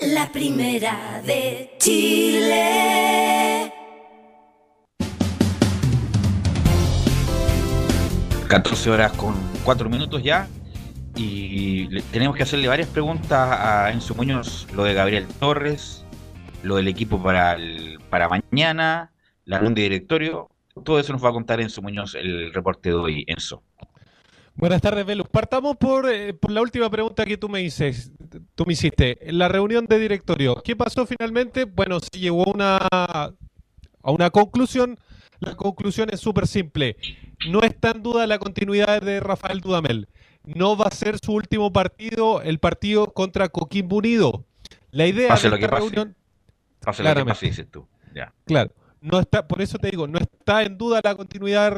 la primera de Chile. 14 horas con 4 minutos ya y tenemos que hacerle varias preguntas a Enzo Muñoz, lo de Gabriel Torres, lo del equipo para, para mañana, la ronda de directorio, todo eso nos va a contar Enzo Muñoz el reporte de hoy, Enzo. Buenas tardes, Velus. Partamos por, eh, por, la última pregunta que tú me, dices, tú me hiciste. La reunión de directorio, ¿qué pasó finalmente? Bueno, se llegó una, a una conclusión. La conclusión es súper simple. No está en duda la continuidad de Rafael Dudamel. No va a ser su último partido, el partido contra Coquimbo Unido. La idea pase de lo esta pase. reunión... Pase lo que pase, dices tú. Ya. Claro. No está, por eso te digo, no está en duda la continuidad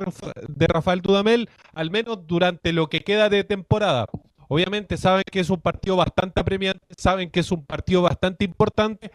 de Rafael Dudamel, al menos durante lo que queda de temporada. Obviamente saben que es un partido bastante apremiante, saben que es un partido bastante importante,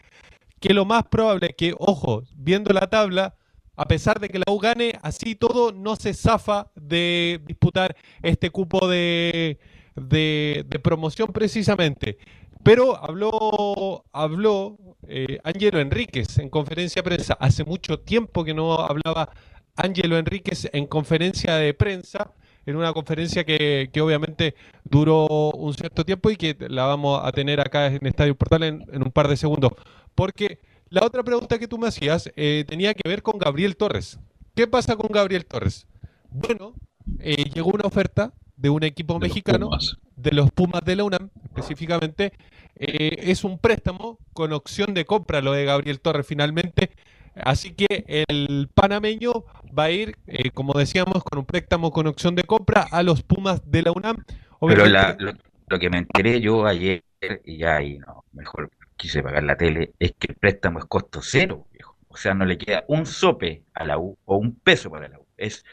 que lo más probable es que, ojo, viendo la tabla, a pesar de que la U gane, así todo no se zafa de disputar este cupo de, de, de promoción precisamente. Pero habló, habló eh, Enríquez en conferencia de prensa. Hace mucho tiempo que no hablaba Ángelo Enríquez en conferencia de prensa, en una conferencia que, que, obviamente duró un cierto tiempo y que la vamos a tener acá en Estadio Portal en, en un par de segundos. Porque la otra pregunta que tú me hacías eh, tenía que ver con Gabriel Torres. ¿Qué pasa con Gabriel Torres? Bueno, eh, llegó una oferta de un equipo de mexicano, de los Pumas de la UNAM específicamente, eh, es un préstamo con opción de compra lo de Gabriel Torres finalmente. Así que el panameño va a ir, eh, como decíamos, con un préstamo con opción de compra a los Pumas de la UNAM. Pero la, lo, lo, que me enteré yo ayer, y ya ahí no, mejor quise pagar la tele, es que el préstamo es costo cero, viejo. O sea, no le queda un sope a la U o un peso para la U. Es,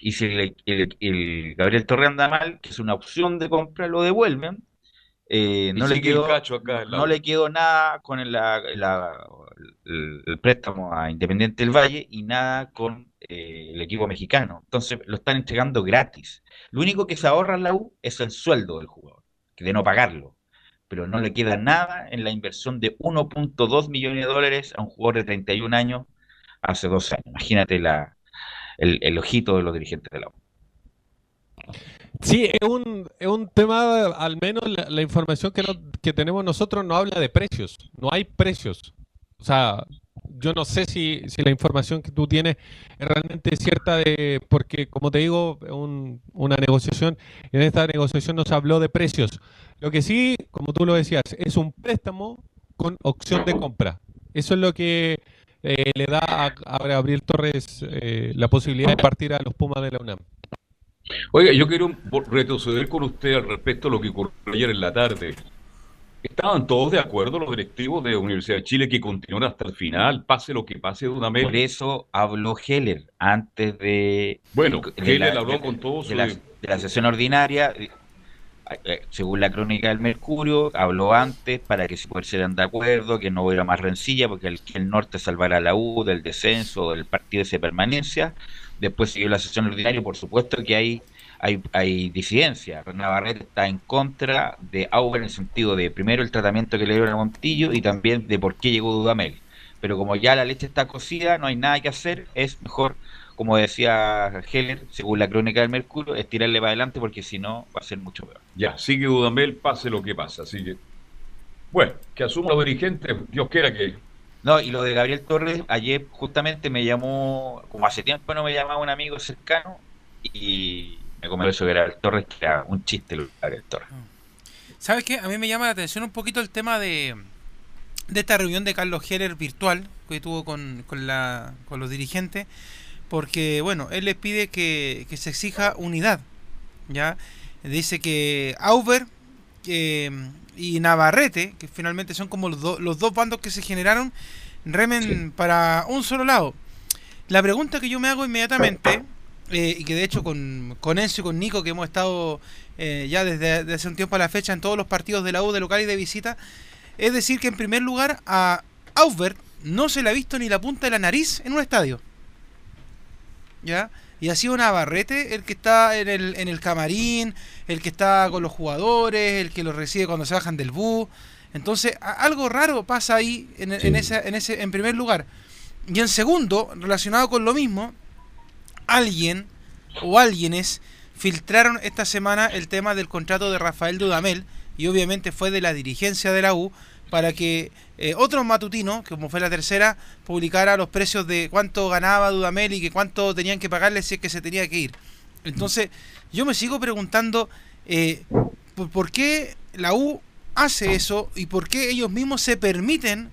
y si el, el, el Gabriel Torres anda mal, que es una opción de compra, lo devuelven eh, no, le quedó, no le quedó nada con el, la, la, el, el, préstamo a Independiente del Valle y nada con eh, el equipo mexicano. Entonces lo están entregando gratis. Lo único que se ahorra en la U es el sueldo del jugador, que de no pagarlo. Pero no le queda nada en la inversión de 1.2 millones de dólares a un jugador de 31 años hace dos años. Imagínate la, el, ojito de los dirigentes de la U. Sí, es un, es un tema, al menos la, información que, que tenemos nosotros no habla de precios, no hay precios. O sea, yo no sé si, si la información que tú tienes es realmente cierta, de, porque como te digo, un, una negociación, en esta negociación no se habló de precios. Lo que sí, como tú lo decías, es un préstamo con opción de compra. Eso es lo que eh, le da a, a Gabriel Torres eh, la posibilidad de partir a los Pumas de la UNAM. Oiga, yo quiero retroceder con usted al respecto a lo que ocurrió ayer en la tarde. ¿Estaban todos de acuerdo los directivos de Universidad de Chile que continúan hasta el final, pase lo que pase de una Por eso habló Heller antes de... Bueno, de Heller la, habló de, con todos de, la, de la sesión ordinaria, según la crónica del Mercurio, habló antes para que se pusieran de acuerdo, que no hubiera más rencilla, porque el, que el norte salvara a la U del descenso, del partido de permanencia. Después siguió la sesión ordinaria, por supuesto que hay, hay, hay disidencia. Navarrete está en contra de Auber en el sentido de, primero, el tratamiento que le dieron a Montillo y también de por qué llegó Dudamel. Pero como ya la leche está cocida, no hay nada que hacer, es mejor, como decía Heller, según la crónica del Mercurio, es tirarle para adelante porque si no va a ser mucho peor. Ya, sigue Dudamel, pase lo que pasa. Así que, bueno, que asuma los dirigentes, Dios quiera que no, y lo de Gabriel Torres, ayer justamente me llamó, como hace tiempo no me llamaba un amigo cercano, y me comentó eso que era el Torres, que era un chiste lo de Gabriel Torres. ¿Sabes qué? A mí me llama la atención un poquito el tema de, de esta reunión de Carlos Heller virtual que tuvo con, con, la, con los dirigentes, porque, bueno, él les pide que, que se exija unidad, ¿ya? Dice que Auber... Eh, y Navarrete, que finalmente son como los, do, los, dos bandos que se generaron, remen para un solo lado. La pregunta que yo me hago inmediatamente, eh, y que de hecho con, con Enzo y con Nico, que hemos estado eh, ya desde, hace un tiempo a la fecha en todos los partidos de la U de local y de visita, es decir que en primer lugar a Aubert no se le ha visto ni la punta de la nariz en un estadio. ¿Ya? Y ha sido Navarrete el que está en el, en el camarín, el que está con los jugadores, el que los recibe cuando se bajan del bus. Entonces, algo raro pasa ahí en, en, ese, en, ese, en primer lugar. Y en segundo, relacionado con lo mismo, alguien o alguienes filtraron esta semana el tema del contrato de Rafael Dudamel y obviamente fue de la dirigencia de la U para que eh, otro matutino, como fue la tercera, publicara los precios de cuánto ganaba Dudamel y que cuánto tenían que pagarle si es que se tenía que ir. Entonces, yo me sigo preguntando eh, por, qué la U hace eso y por qué ellos mismos se permiten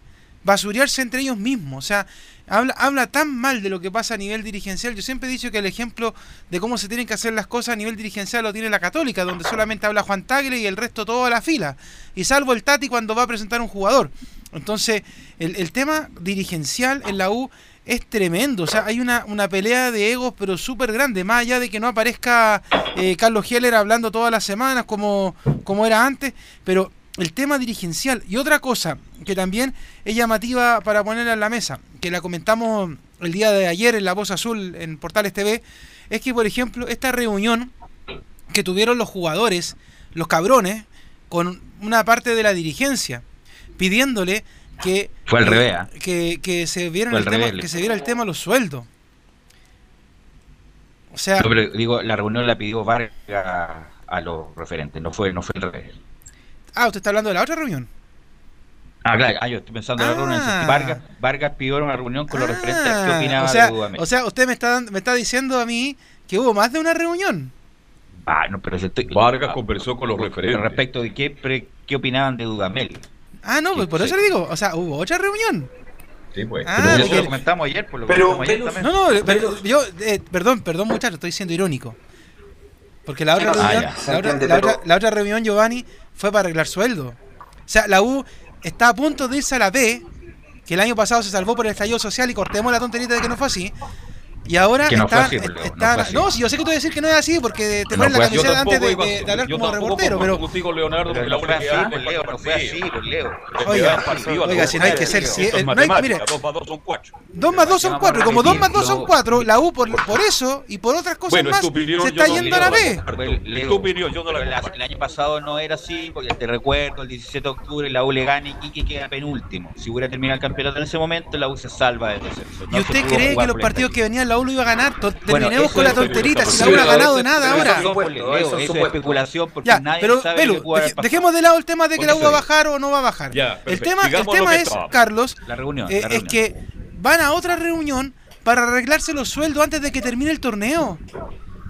basurearse entre ellos mismos. O sea, habla, habla tan mal de lo que pasa a nivel dirigencial. Yo siempre he dicho que el ejemplo de cómo se tienen que hacer las cosas a nivel dirigencial lo tiene la Católica, donde solamente habla Juan Tagle y el resto todo a la fila. Y salvo el Tati cuando va a presentar un jugador. Entonces, el, tema dirigencial en la U es tremendo. O sea, hay una, una pelea de egos, pero súper grande. Más allá de que no aparezca eh, Carlos Heller hablando todas las semanas como, como era antes. Pero el tema dirigencial. Y otra cosa que también es llamativa para ponerla en la mesa, que la comentamos el día de ayer en La Voz Azul en Portales TV, es que, por ejemplo, esta reunión que tuvieron los jugadores, los cabrones, con una parte de la dirigencia, pidiéndole que fue al revés ¿ah? que, que, se viera el, tema, que se viera el tema los sueldos o sea digo la reunión la pidió Vargas a los referentes no fue no fue al revés Ah, usted está hablando de la otra reunión. Ah, claro, ah, yo estoy pensando en la reunión. Ah. Vargas, Vargas pidió una reunión con los referentes qué ah, opinaba o sea, de O sea, usted me está, me está diciendo a mí que hubo más de una reunión. Ah, no, pero estoy, Vargas conversó con los referentes. Respecto de qué, qué opinaban de Dudamel. Ah, no, pues por eso le digo, o sea, hubo otra reunión. Sí, pues. Ah, pero eso lo comentamos ayer, por lo pero, ayer también. No, no, pero yo, eh, perdón, perdón muchachos, estoy siendo irónico. Porque la otra, reunión, la, otra, la, otra, la otra reunión, Giovanni, fue para arreglar sueldo. O sea, la U está a punto de irse a la B, que el año pasado se salvó por el estallido social y cortemos la tonterita de que no fue así. Y ahora no está, así, está, no, no, si yo sé que tú vas a decir que no es así porque te pones la camiseta antes de, de, de, hablar como reportero, pero contigo Leonardo porque la fue así, por Leo, no fue así, por Leo. Oiga, oiga, si no hay que ser si, no hay, mire, 2 más 2 son 4. 2 más 2 son 4, y como 2 más 2 son 4, la U por, por eso y por otras cosas más se está yendo a la B. Tu opinión, yo no la El año pasado no era así, porque te recuerdo, el 17 de octubre la U le gana y Quique queda penúltimo. Si hubiera terminado el campeonato en ese momento, la U se salva de descenso. ¿Y usted cree que los partidos que venían la U lo iba a ganar? terminemos con la tonterita, si no ha ganado nada ahora. Eso es especulación porque ya, nadie pero, sabe Belu, dejemos de lado el tema de que la U va a bajar o no va a bajar. el tema, el tema es, Carlos, la reunión, eh, es que van a otra reunión para arreglarse los sueldos antes de que termine el torneo.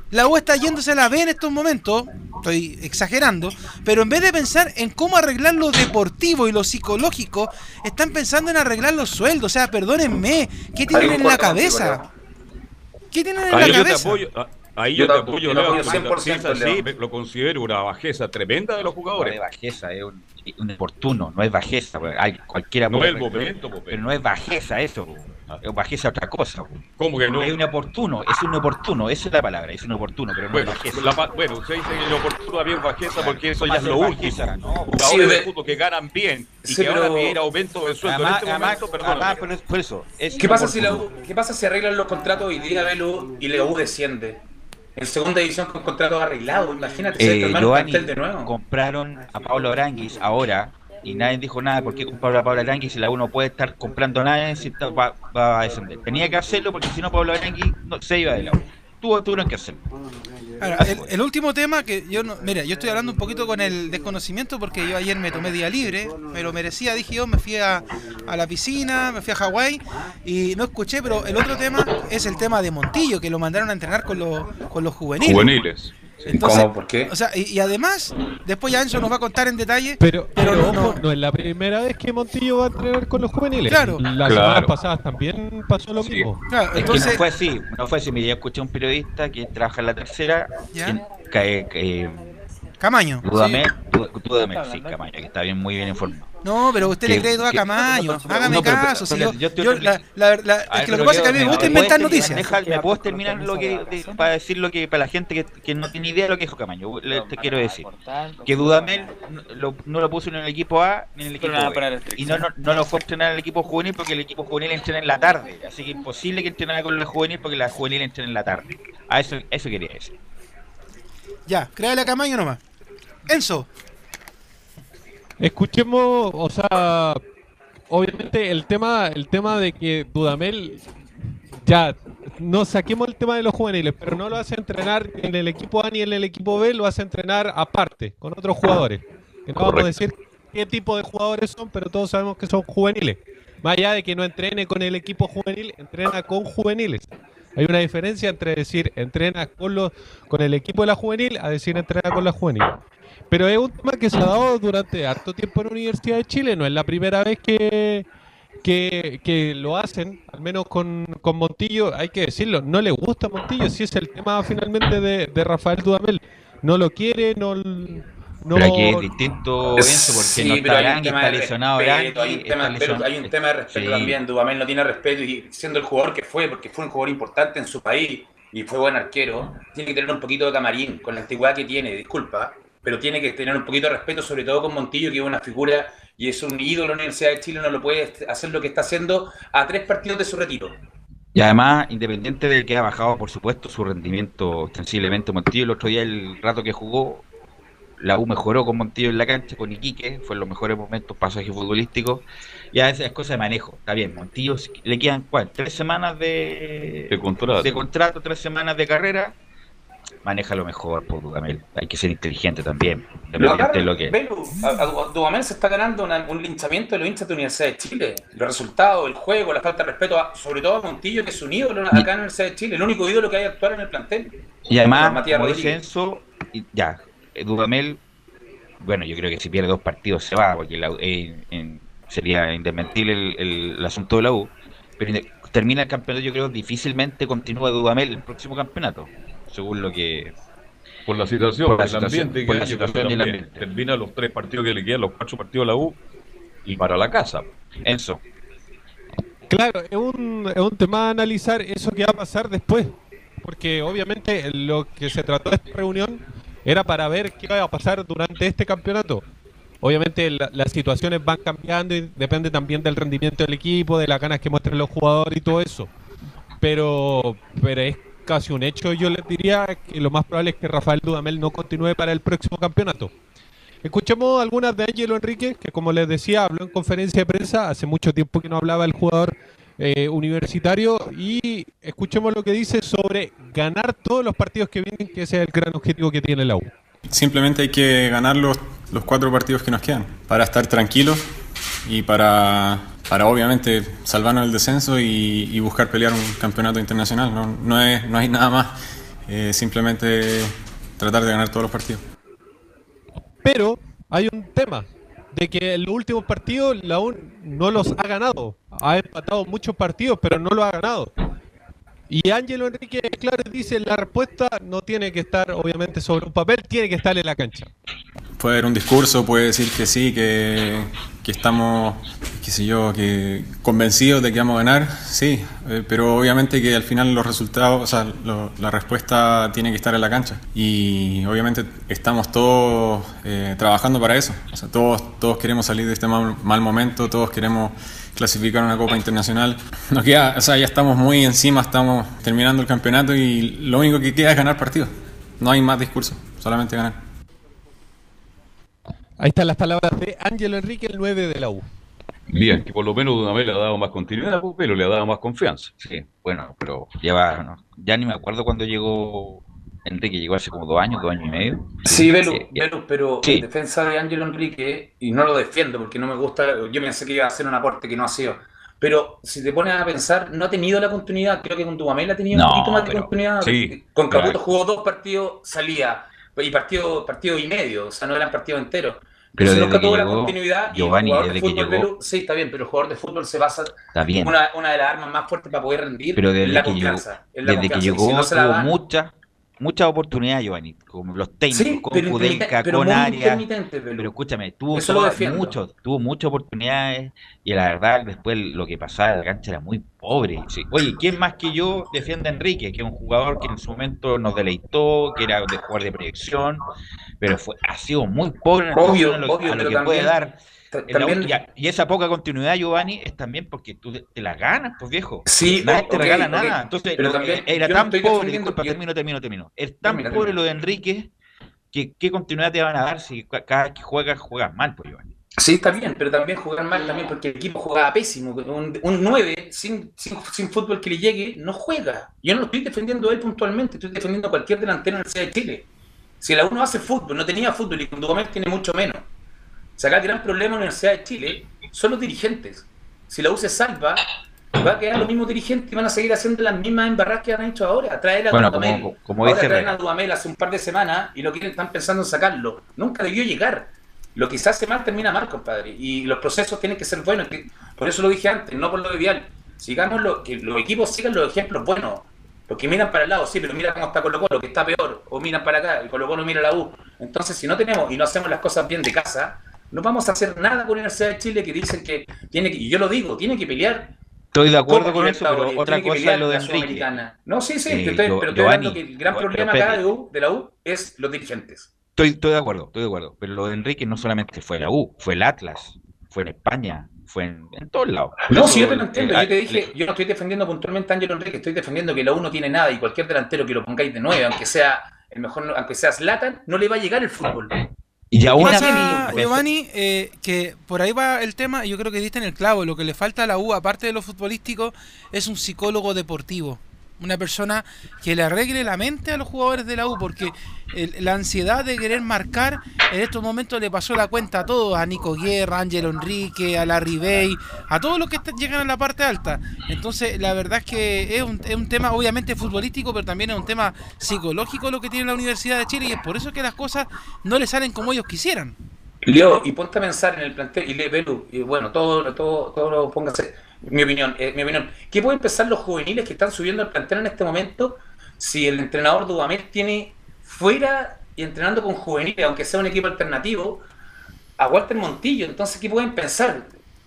La U está yéndose a la B en estos momentos, estoy exagerando, pero en vez de pensar en cómo arreglar lo deportivo y lo psicológico, están pensando en arreglar los sueldos. O sea, perdónenme, ¿qué tienen en la cabeza? ¿Qué tienen en la cabeza? Ahí yo, te apoyo, Leo, 100%, lo considero una bajeza tremenda de los jugadores. No es bajeza, es un, un oportuno, no es bajeza. Hay, cualquiera no es el momento, pero no es bajeza eso. Es bajeza otra cosa. ¿Cómo que no? Es un oportuno, es un oportuno, esa es la palabra, es un oportuno, pero no bueno, es bajeza. La, bueno, usted dice que el oportuno también bajeza porque eso ya es lo último. No, jugadores de fútbol que ganan bien y que ahora piden aumento de sueldo además, en este momento, perdón. Además, por, por eso, ¿Qué, pasa si la, ¿Qué pasa si arreglan los contratos y Liga Velo y la U desciende? En segunda división con contrato arreglado, imagínate eh, se de nuevo. Compraron a Pablo Aranguis ahora y nadie dijo nada porque a Pablo Aranguis si la uno puede estar comprando nada si va, va, a descender. Tenía que hacerlo porque si no Pablo Aranguis no, se iba de la U. Tuvo, tuvieron que hacerlo. el, último tema que yo no. Mira, yo estoy hablando un poquito con el desconocimiento porque yo ayer me tomé día libre, me lo merecía, dije yo, me fui a, a la piscina, me fui a Hawái y no escuché, pero el otro tema es el tema de Montillo, que lo mandaron a entrenar con los, con los juveniles. Juveniles. ¿Cómo? ¿Por qué? O sea, y, además, después ya Enzo nos va a contar en detalle. Pero, pero, no, no, es la primera vez que Montillo va a entrenar con los juveniles. Claro. Las semanas pasadas también pasó lo mismo. Claro, entonces... no fue así, no fue así. Mira, yo escuché a un periodista que trabaja en la tercera. que, Camaño. Dúdame, sí. sí, Camaño, que está bien, muy bien informado. No, pero usted le cree todo a Camaño. Hágame caso. Si yo, yo, la, la, la, es que lo que pasa es que a mí me gusta inventar noticias. ¿Me puedo terminar lo que, para decir lo que para la gente que, que no tiene idea de lo que dijo Camaño? te quiero decir que Dudamel no, no lo puso ni en el equipo A ni en el equipo B. Y no, no, no lo fue a entrenar en el equipo juvenil porque el equipo juvenil entrena en la tarde. Así que imposible que entrenara con la juvenil porque la juvenil entrena en la tarde. A eso, eso quería decir. Ya, créale a Camaño nomás. Enzo. Escuchemos, o sea, obviamente el tema, el tema de que Dudamel ya no saquemos el tema de los juveniles, pero no lo hace entrenar en el equipo A ni en el equipo B, lo hace entrenar aparte, con otros jugadores. Que no vamos a decir qué tipo de jugadores son, pero todos sabemos que son juveniles. Más allá de que no entrene con el equipo juvenil, entrena con juveniles. Hay una diferencia entre decir entrena con, los, con el equipo de la juvenil a decir entrena con la juvenil. Pero es un tema que se ha dado durante harto tiempo en la Universidad de Chile, no es la primera vez que, que, lo hacen, al menos con, con, Montillo, hay que decirlo, no le gusta Montillo, si es el tema finalmente de, de Rafael Dudamel. No lo quiere, no, no, pero aquí es distinto eso porque sí, no está Arangui, está lesionado respeto, hay, un tema, pero hay un tema de respeto sí. también. Dudamel no tiene respeto y siendo el jugador que fue, porque fue un jugador importante en su país y fue buen arquero, tiene que tener un poquito de camarín con la antigüedad que tiene, disculpa, pero tiene que tener un poquito de respeto, sobre todo con Montillo, que es una figura y es un ídolo en la Universidad de Chile, no lo puede hacer lo que está haciendo a tres partidos de su retiro. Y además, independiente de que ha bajado, por supuesto, su rendimiento ostensiblemente Montillo, el otro día, el rato que jugó, la U mejoró con Montillo en la cancha, con Iquique, fue en los mejores momentos, pasaje futbolístico, y a veces es cosa de manejo, está bien, Montillo le quedan, ¿cuál? Tres semanas de, de, contrato. de contrato, tres semanas de carrera, maneja lo mejor por Dudamel. Hay que ser inteligente también. Lo lo que... Belu, a, a Dudamel se está ganando una, un linchamiento de los hinchas de la Universidad de Chile. Los resultados, el juego, la falta de respeto, a, sobre todo a Montillo, que es un ídolo acá en la Universidad de Chile, el único ídolo que hay actual en el plantel. Y además, Matías como dice Enzo, ya, Dudamel, bueno, yo creo que si pierde dos partidos se va, porque la, eh, en, sería indesmentible el, el, el, asunto de la U. Pero termina el campeonato, yo creo difícilmente continúa Dudamel el próximo campeonato según lo que por la situación, por la el situación, ambiente por la hay, situación ambiente. termina los tres partidos que le quedan, los cuatro partidos de la U y para la casa. Enzo. Claro, es un, es un tema a analizar eso que va a pasar después, porque obviamente lo que se trató de esta reunión era para ver qué va a pasar durante este campeonato. Obviamente la, las situaciones van cambiando y depende también del rendimiento del equipo, de las ganas que muestren los jugadores y todo eso. Pero, pero es casi un hecho, yo les diría que lo más probable es que Rafael Dudamel no continúe para el próximo campeonato. Escuchemos algunas de Ángelo Enrique, que como les decía, habló en conferencia de prensa, hace mucho tiempo que no hablaba el jugador eh, universitario, y escuchemos lo que dice sobre ganar todos los partidos que vienen, que ese es el gran objetivo que tiene la U. Simplemente hay que ganar los, los cuatro partidos que nos quedan, para estar tranquilos y para para obviamente salvarnos el descenso y, y, buscar pelear un campeonato internacional. No, no, es, no hay nada más, eh, simplemente tratar de ganar todos los partidos. Pero hay un tema, de que en los últimos partidos la UN no los ha ganado. Ha empatado muchos partidos, pero no lo ha ganado. Y Ángelo Enrique Claro dice, la respuesta no tiene que estar obviamente sobre un papel, tiene que estar en la cancha. Puede haber un discurso, puede decir que sí, que, que estamos, qué sé yo, que convencidos de que vamos a ganar, sí, eh, pero obviamente que al final los resultados, o sea, lo, la respuesta tiene que estar en la cancha. Y obviamente estamos todos eh, trabajando para eso. O sea, todos, todos queremos salir de este mal, mal momento, todos queremos clasificar una Copa Internacional. Nos queda, o sea, ya estamos muy encima, estamos terminando el campeonato y lo único que queda es ganar partidos. No hay más discurso, solamente ganar. Ahí están las palabras de Ángelo Enrique, el 9 de la U. Bien, que por lo menos vez le ha dado más continuidad, pero le ha dado más confianza. Sí, bueno, pero lleva, no, ya ni me acuerdo cuando llegó Enrique, llegó hace como dos años, dos años y medio. Sí, Velu, sí, Velu pero sí. en defensa de Ángelo Enrique, y no lo defiendo porque no me gusta, yo pensé que iba a hacer un aporte que no ha sido. Pero si te pones a pensar, no ha tenido la continuidad. Creo que con Dubamel ha tenido no, un poquito más de continuidad. Sí, con Caputo claro. jugó dos partidos, salía. Y partido, partido y medio, o sea, no eran partidos enteros. Pero nunca desde tuvo que la llegó continuidad Giovanni, y el jugador desde de que fútbol, llegó- sí, está bien, pero el jugador de fútbol se basa Está bien. una, una de las armas más fuertes para poder rendir Pero es desde la que llegó, desde que llegó si no tuvo muchas muchas oportunidades, Giovanni, como los técnicos, Sí, con pero Kudelka, intermitente- pero con Arias. Pero escúchame, tuvo, todas- mucho, tuvo muchas oportunidades y la verdad después lo que pasaba en la cancha era muy pobre. Sí. Oye, ¿quién más que yo defiende a Enrique? Que es un jugador que en su momento nos deleitó, que era de jugar de proyección, pero fue, ha sido muy pobre en Obvio, relación a lo, obvio, a lo pero que puede dar. La y esa poca continuidad, Giovanni, es también porque tú te, la ganas, pues viejo. Sí, Nadie o- te regala nada. Entonces, Pero lo- también era no tan pobre, disculpa, yo- termino, termino, termino. Es tan Termina, pobre termina. lo de Enrique que qué continuidad te van a dar si ca- cada vez que juegas, juegas mal, pues Giovanni. Sí, está bien, pero también jugar mal también porque el equipo jugaba pésimo. Un, un 9 sin, sin, sin fútbol que le llegue no juega. Yo no lo estoy defendiendo a él puntualmente, estoy defendiendo a cualquier delantero en la Universidad de Chile. Si la uno hace fútbol, no tenía fútbol y con Dudamel tiene mucho menos. O sea, acá el gran problema en la Universidad de Chile son los dirigentes. Si la U se salva, va a quedar los mismos dirigentes y van a seguir haciendo las mismas embarradas que han hecho ahora. Traer a Bueno, Dudamel. como- como ahora dice traen Herrera. a Dudamel hace un par de semanas y lo quieren, están pensando en sacarlo. Nunca debió llegar. Lo que se hace mal termina mal, compadre. Y los procesos tienen que ser buenos. que- por eso lo dije antes, no por lo ideal. Sigamos lo, que los equipos sigan los ejemplos buenos. Los que miran para el lado, sí, pero mira cómo está Colo Colo, que está peor. O miran para acá, y Colo Colo mira la U. Entonces, si no tenemos y no hacemos las cosas bien de casa, no vamos a hacer nada con la Universidad de Chile que dicen que tiene que, y yo lo digo, tiene que pelear. Estoy de acuerdo con eso, pero otra cosa es lo de la Enrique. No, sí, sí, Eh, te estoy- Gio- pero estoy hablando que el gran problema acá de, U, de la U es los dirigentes. Estoy, estoy de acuerdo, estoy de acuerdo. Pero lo de Enrique no solamente fue la U, fue el Atlas, fue en España, fue en, en todos lados. No, Eso, si yo te lo entiendo, el- yo te dije, yo no estoy defendiendo puntualmente a Ángelo Enrique, estoy defendiendo que la U no tiene nada y cualquier delantero que lo pongáis de nueve, aunque sea el mejor, aunque sea Zlatan, no le va a llegar el fútbol. Y aún Pasa, Giovanni, eh, que por ahí va el tema, y yo creo que diste en el clavo. Lo que le falta a la U, aparte de lo futbolístico, es un psicólogo deportivo. Una persona que le arregle la mente a los jugadores de la U, porque la ansiedad de querer marcar en estos momentos le pasó la cuenta a todos: a Nico Guerra, a Ángelo Enrique, a Larry Bay, a todos los que llegan a la parte alta. Entonces, la verdad es que es un, es un tema, obviamente, futbolístico, pero también es un tema psicológico lo que tiene la Universidad de Chile, y es por eso que las cosas no le salen como ellos quisieran. Leo, y ponte a pensar en el plantel, y lee Pelu, y bueno, todo, todo, todo lo póngase, mi opinión, eh, mi opinión. ¿Qué pueden pensar los juveniles que están subiendo al plantel en este momento si el entrenador Dudamel tiene fuera y entrenando con juveniles, aunque sea un equipo alternativo, a Walter Montillo? Entonces, ¿qué pueden pensar?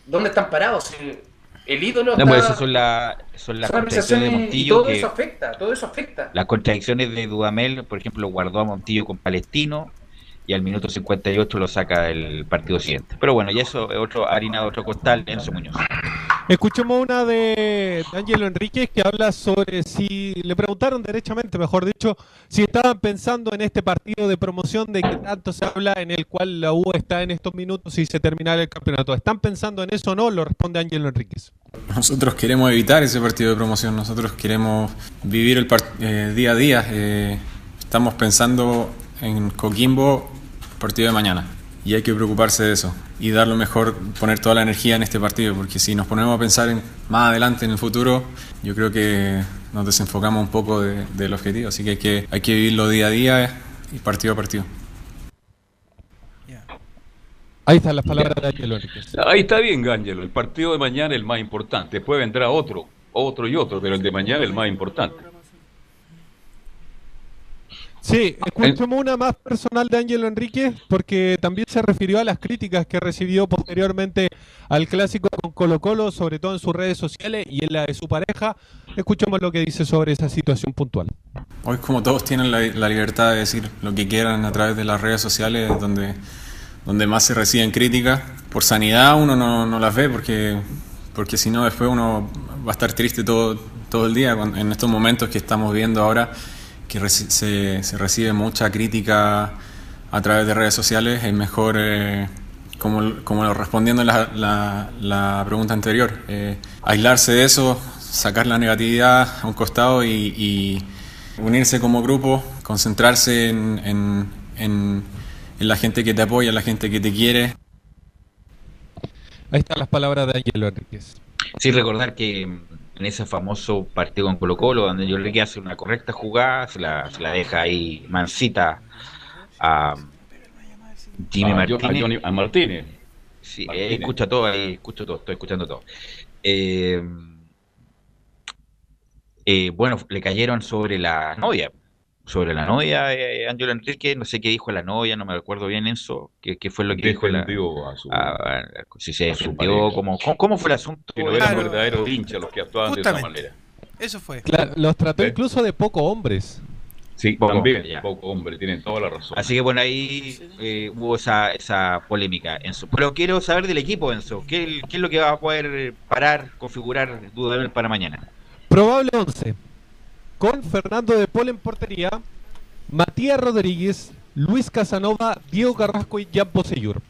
¿Dónde están parados? El, el ídolo No, está- pues esas son, la- son las son contradicciones de Montillo todo que eso afecta, todo eso afecta. las contradicciones de Dudamel, por ejemplo, guardó a Montillo con Palestino y al minuto 58 lo saca del partido siguiente. Pero bueno, y eso es otro harina de otro costal, Enzo Muñoz. Escuchemos una de Ángelo Enríquez que habla sobre si le preguntaron derechamente, mejor dicho, si estaban pensando en este partido de promoción de que tanto se habla en el cual la U está en estos minutos y se terminará el campeonato. ¿Están pensando en eso o no? Lo responde Ángelo Enríquez. Nosotros queremos evitar ese partido de promoción, nosotros queremos vivir el eh, día a día. eh, estamos pensando en Coquimbo, partido de mañana, y hay que preocuparse de eso y dar lo mejor, poner toda la energía en este partido, porque si nos ponemos a pensar en más adelante en el futuro, yo creo que nos desenfocamos un poco de- del objetivo, así que hay, que hay que vivirlo día a día y partido a partido. Ahí están las palabras de Ángelo. Ahí está bien, Ángelo. El partido de mañana es el más importante. Después vendrá otro, otro y otro, pero el de mañana es el más importante. Sí, escuchemos una más personal de Ángelo Enríquez porque también se refirió a las críticas que recibió posteriormente al clásico con Colo Colo, sobre todo en sus redes sociales y en la de su pareja. Escuchemos lo que dice sobre esa situación puntual. Hoy como todos tienen la, la libertad de decir lo que quieran a través de las redes sociales, donde, donde más se reciben críticas, por sanidad uno no, no las ve porque, porque si no después uno va a estar triste todo, todo el día en estos momentos que estamos viendo ahora que reci- se, se recibe mucha crítica a través de redes sociales, es mejor, eh, como, como respondiendo la, la, la pregunta anterior, eh, aislarse de eso, sacar la negatividad a un costado y, y unirse como grupo, concentrarse en, en, en, en la gente que te apoya, la gente que te quiere. Ahí están las palabras de Ángelo Enríquez. Sí, recordar que en ese famoso partido con Colo Colo, donde yo le hace una correcta jugada, se la, se la deja ahí mansita a Jimmy a Martínez. Johnny- a Martínez. Sí, Martínez. eh, escucha todo, ahí escucho todo, estoy escuchando todo. Eh, eh, bueno, le cayeron sobre la novia, sobre la novia, eh, Ángelo Enrique, no sé qué dijo la novia, no me recuerdo bien eso, qué, qué fue lo que dijo la... a su, a- a- si se defendió, cómo, cómo, cómo fue el asunto? que no eran verdaderos hinchas los que actuaban de esa manera. Eso fue. Claro, los trató ¿Eh? incluso de poco hombres. Sí, Poco, también, ya. poco hombre, tienen toda la razón. Así que bueno, ahí eh, hubo esa, esa polémica, Enzo. Pero quiero saber del equipo, Enzo. ¿Qué, qué es lo que va a poder parar, configurar Dudamel para mañana? Probable 11. Con Fernando de Paul en portería, Matías Rodríguez, Luis Casanova, Diego Carrasco y Jan Poseyur.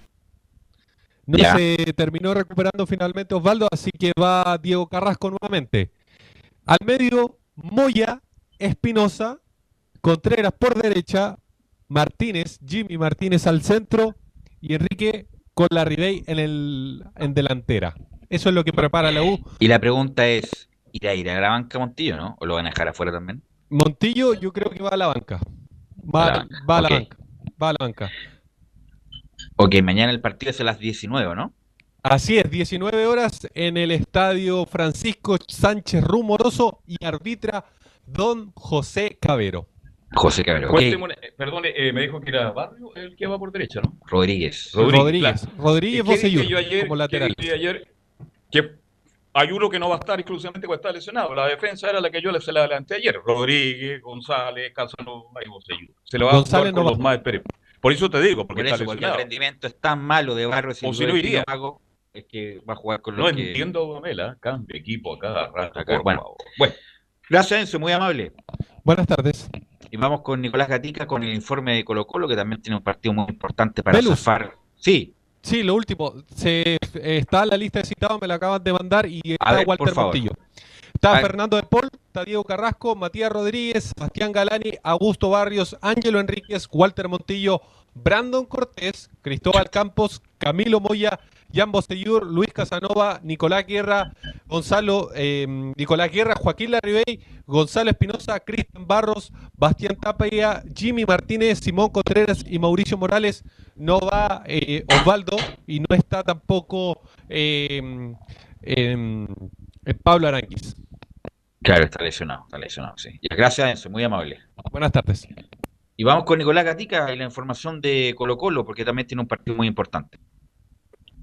No se terminó recuperando finalmente Osvaldo, así que va Diego Carrasco nuevamente. Al medio, Moya, Espinosa, Contreras por derecha, Martínez, Jimmy Martínez al centro y Enrique con la Ribey en, el, en delantera. Eso es lo que prepara la U. Y la pregunta es, ¿irá a ir a la banca Montillo, no? ¿O lo van a dejar afuera también? Montillo yo creo que va a la banca. Va, A la banca, va a la banca. Va a la banca. Ok, mañana el partido es a las 19, ¿no? Así es, 19 horas en el estadio Francisco Sánchez Rumoroso y arbitra Don José Cabero. José Cabrera. ok. Cuénteme una- eh, perdone, eh, me dijo que era Barrio el que va por derecha, ¿no? Rodríguez. Rodríguez. claro. Rodríguez ¿Qué dije Bocellur, yo ayer, como lateral. dije ayer? Que hay uno que no va a estar exclusivamente porque está lesionado. La defensa era la que yo le- se la adelanté ayer. Rodríguez, González, Casanova y Bocellur. Se le va González a jugar no con va. los más esperemos. Por eso te digo, porque Por está eso, porque el lesionado. rendimiento es tan malo de Barros y O si lo no iría. Mago, es que va a jugar con No los que... entiendo, Domela, cambia equipo a cada rato. Acá, por bueno. favor. Bueno, Gracias, Enzo, muy amable. Buenas tardes. Y vamos con Nicolás Gatica con el informe de Colo Colo, que también tiene un partido muy importante para zafar. Sí, Sí, lo último. Se, está la lista de citados, me la acaban de mandar y está ver, Walter. Montillo. Está A. Fernando de Paul, está Diego Carrasco, Matías Rodríguez, Sebastián Galani, Augusto Barrios, Ángelo Enríquez, Walter Montillo, Brandon Cortés, Cristóbal Campos, Camilo Moya, Jan Bosellur, Luis Casanova, Nicolás Guerra, Gonzalo, eh, Nicolás Guerra, Joaquín Larribey, Gonzalo Espinosa, Cristian Barros, Bastián Tapia, Jimmy Martínez, Simón Contreras y Mauricio Morales. No va eh, Osvaldo y no está tampoco eh, em, eh, Pablo Aranguis. claro, está lesionado, está lesionado, sí. Gracias, Enzo, muy amable. Buenas tardes. Y vamos con Nicolás Gatica y la información de Colo Colo, porque también tiene un partido muy importante.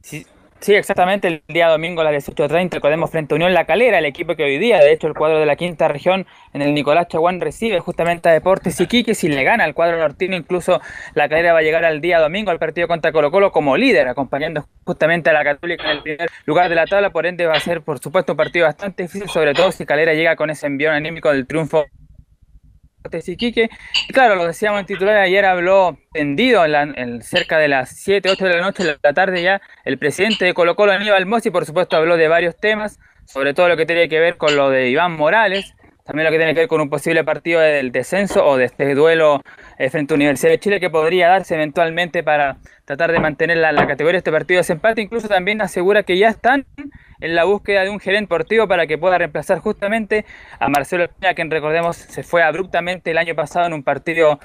Sí, sí, exactamente. El día domingo a las 18.30 recordemos frente a Unión La Calera, el equipo que hoy día, de hecho, el cuadro de la quinta región en el Nicolás Chaguán recibe justamente a Deportes Iquique. Si le gana al cuadro nortino, incluso La Calera va a llegar al día domingo al partido contra Colo Colo como líder, acompañando justamente a la Católica en el primer lugar de la tabla. Por ende, va a ser, por supuesto, un partido bastante difícil, sobre todo si Calera llega con ese envión anímico del triunfo Deportes Iquique. Y claro, lo decíamos en titular, ayer habló tendido en cerca de las 7, 8 de la noche, de la tarde ya, el presidente de Colo Colo, Aníbal Mossi, por supuesto habló de varios temas, sobre todo lo que tiene que ver con lo de Iván Morales, también lo que tiene que ver con un posible partido del descenso o de este duelo eh, frente a Universidad de Chile que podría darse eventualmente para tratar de mantener la, la categoría de este partido de desempate. Incluso también asegura que ya están en la búsqueda de un gerente deportivo para que pueda reemplazar justamente a Marcelo Espina, quien recordemos se fue abruptamente el año pasado en un partido